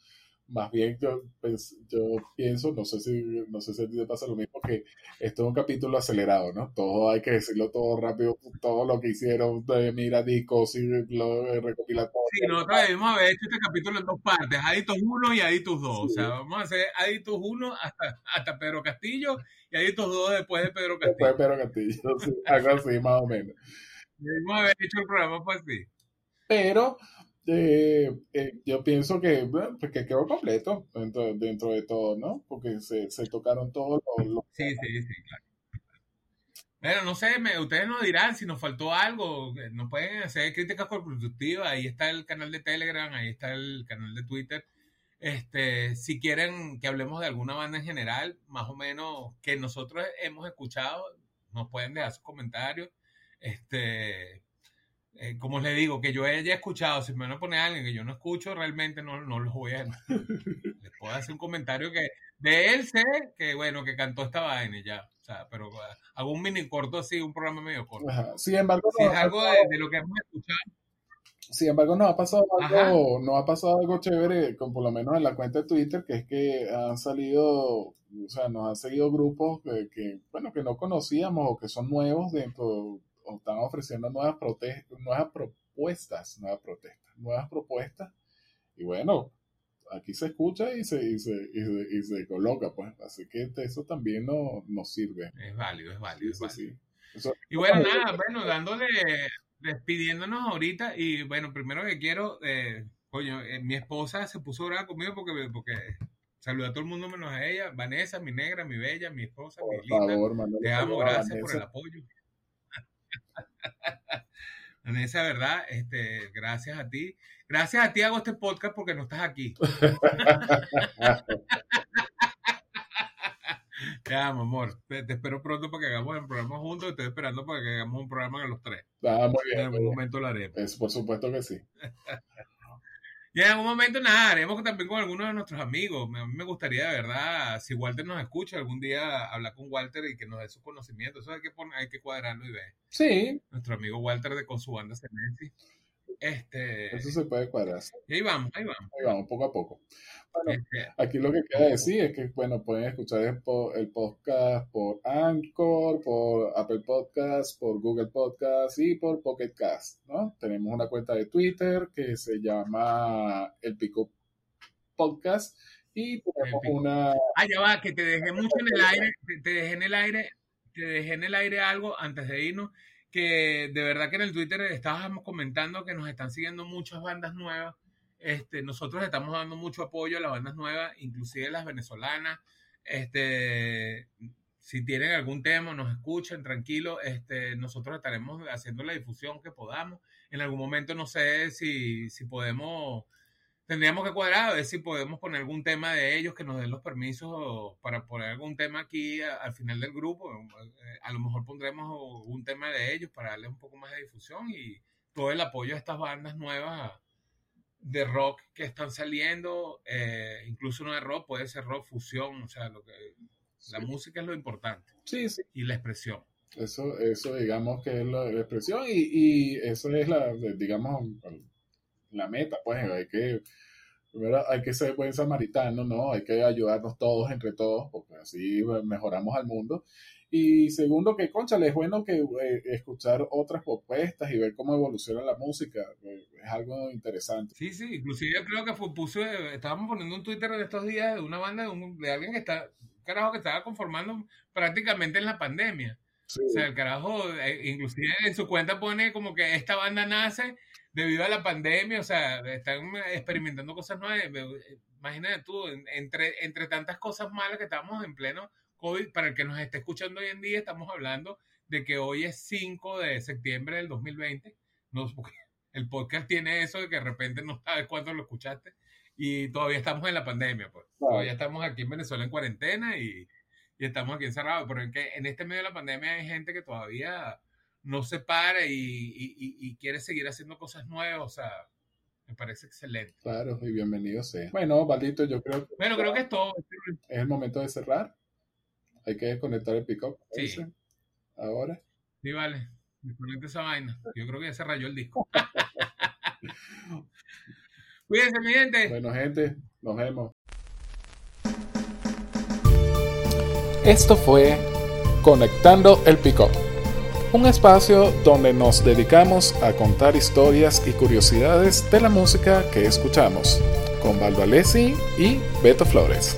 más bien yo, pues, yo pienso, no sé si no sé si a ti te pasa lo mismo, que esto es un capítulo acelerado, ¿no? Todo hay que decirlo todo rápido, todo lo que hicieron, de mira discos y lo recopila todo. Sí, nosotros debemos haber hecho este capítulo en dos partes, Aditos 1 y Aditos 2. O sea, vamos a hacer Aditos 1 hasta, hasta Pedro Castillo y Aditos 2 después de Pedro Castillo. Después de Pedro Castillo, sí, algo así más o menos. (laughs) Debemos haber hecho el programa pues así. Pero eh, eh, yo pienso que, pues, que quedó completo dentro, dentro, de todo, ¿no? Porque se, se tocaron todos los... Sí, sí, sí, claro. Pero no sé, me, ustedes nos dirán si nos faltó algo, nos pueden hacer críticas constructivas, ahí está el canal de Telegram, ahí está el canal de Twitter. Este, si quieren que hablemos de alguna banda en general, más o menos que nosotros hemos escuchado, nos pueden dejar sus comentarios. Este, eh, como les digo, que yo haya escuchado, si me van a poner a alguien que yo no escucho, realmente no, no los voy a... les puedo hacer un comentario que de él sé que, bueno, que cantó esta vaina y ya. O sea, pero ah, hago un mini corto así, un programa medio corto. Sin embargo, si es algo de, lo que hemos escuchado. Sin embargo, nos ha pasado algo, no ha pasado algo chévere, con por lo menos en la cuenta de Twitter, que es que han salido, o sea, nos han seguido grupos que, que bueno, que no conocíamos o que son nuevos dentro están ofreciendo nuevas, nuevas propuestas, nuevas protestas, nuevas propuestas. Y bueno, aquí se escucha y se, y se, y se, coloca, pues. Así que eso también no, nos sirve. Es válido, es válido. y bueno, nada, bueno, dándole, despidiéndonos ahorita. Y bueno, primero que quiero, eh, coño, eh, mi esposa se puso brava conmigo porque, porque saluda a todo el mundo menos a ella. Vanessa, mi negra, mi bella, mi esposa, mi linda. Te amo, gracias por el apoyo. Vanessa, ¿verdad? Este, gracias a ti. Gracias a ti hago este podcast porque no estás aquí. Te amo, amor. Te, espero pronto para que hagamos el programa juntos. Estoy esperando para que hagamos un programa a los tres. Ah, muy bien. En algún momento lo haremos. por supuesto que sí. Y en algún momento, nada, haremos también con algunos de nuestros amigos. A mí me gustaría, de verdad, si Walter nos escucha, algún día hablar con Walter y que nos dé sus conocimientos. Eso hay que, poner, hay que cuadrarlo y ver. Sí. Nuestro amigo Walter de con su banda Senesi. Este, Eso se puede cuadrar. Y ahí vamos, ahí vamos. Ahí vamos, poco a poco. Bueno, este, aquí lo que queda decir es que, bueno, pueden escuchar el, podcast por Anchor, por Apple Podcast, por Google Podcast y por Pocket Cast, ¿no? Tenemos una cuenta de Twitter que se llama El Pico Podcast y tenemos una... Ah, ya va, que te dejé mucho en el aire, te dejé en el aire, te dejé en el aire algo antes de irnos que de verdad que en el Twitter estábamos comentando que nos están siguiendo muchas bandas nuevas. Este, nosotros estamos dando mucho apoyo a las bandas nuevas, inclusive las venezolanas. Este, si tienen algún tema, nos escuchen, tranquilo. Este, nosotros estaremos haciendo la difusión que podamos. En algún momento no sé si, si podemos tendríamos que cuadrar a ver si podemos poner algún tema de ellos que nos den los permisos para poner algún tema aquí al final del grupo. Eh, a lo mejor pondremos un tema de ellos para darle un poco más de difusión y todo el apoyo a estas bandas nuevas de rock que están saliendo, eh, incluso no de rock, puede ser rock fusión, o sea, lo que la música es lo importante. Sí, sí. Y la expresión. Eso, eso digamos que es la, expresión y, y, eso es la, digamos, la meta, pues hay que, primero hay que ser buen samaritano, ¿no? Hay que ayudarnos todos entre todos, porque así mejoramos al mundo. Y segundo, que, concha, es bueno que eh, escuchar otras propuestas y ver cómo evoluciona la música. Eh, es algo interesante. Sí, sí, inclusive creo que fue, estábamos poniendo un Twitter de estos días de una banda de, alguien que está, carajo, que estaba conformando prácticamente en la pandemia. O sea, el carajo, eh, inclusive en su cuenta pone como que esta banda nace debido a la pandemia, o sea, están experimentando cosas nuevas. Imagínate tú, entre, entre tantas cosas malas que estamos en pleno COVID, para el que nos esté escuchando hoy en día, estamos hablando de que hoy es 5 de septiembre del 2020. No, el podcast tiene eso de que de repente no sabes cuándo lo escuchaste y todavía estamos en la pandemia, pues. Todavía estamos aquí en Venezuela en cuarentena y, y estamos aquí encerrados, pero en, que, en este medio de la pandemia hay gente que todavía no se para y, y, y quiere seguir haciendo cosas nuevas, o sea, me parece excelente. Claro, y bienvenido sea. Bueno, Valdito, yo creo que... Bueno, creo que es todo. Es el momento de cerrar. Hay que desconectar el pick-up. Sí. Ahora. Sí, vale. Desconecta esa vaina. Yo creo que ya se rayó el disco. (laughs) Cuídense, mi gente. Bueno, gente, nos vemos. Esto fue Conectando el Pick-up un espacio donde nos dedicamos a contar historias y curiosidades de la música que escuchamos, con Valdo Alessi y Beto Flores.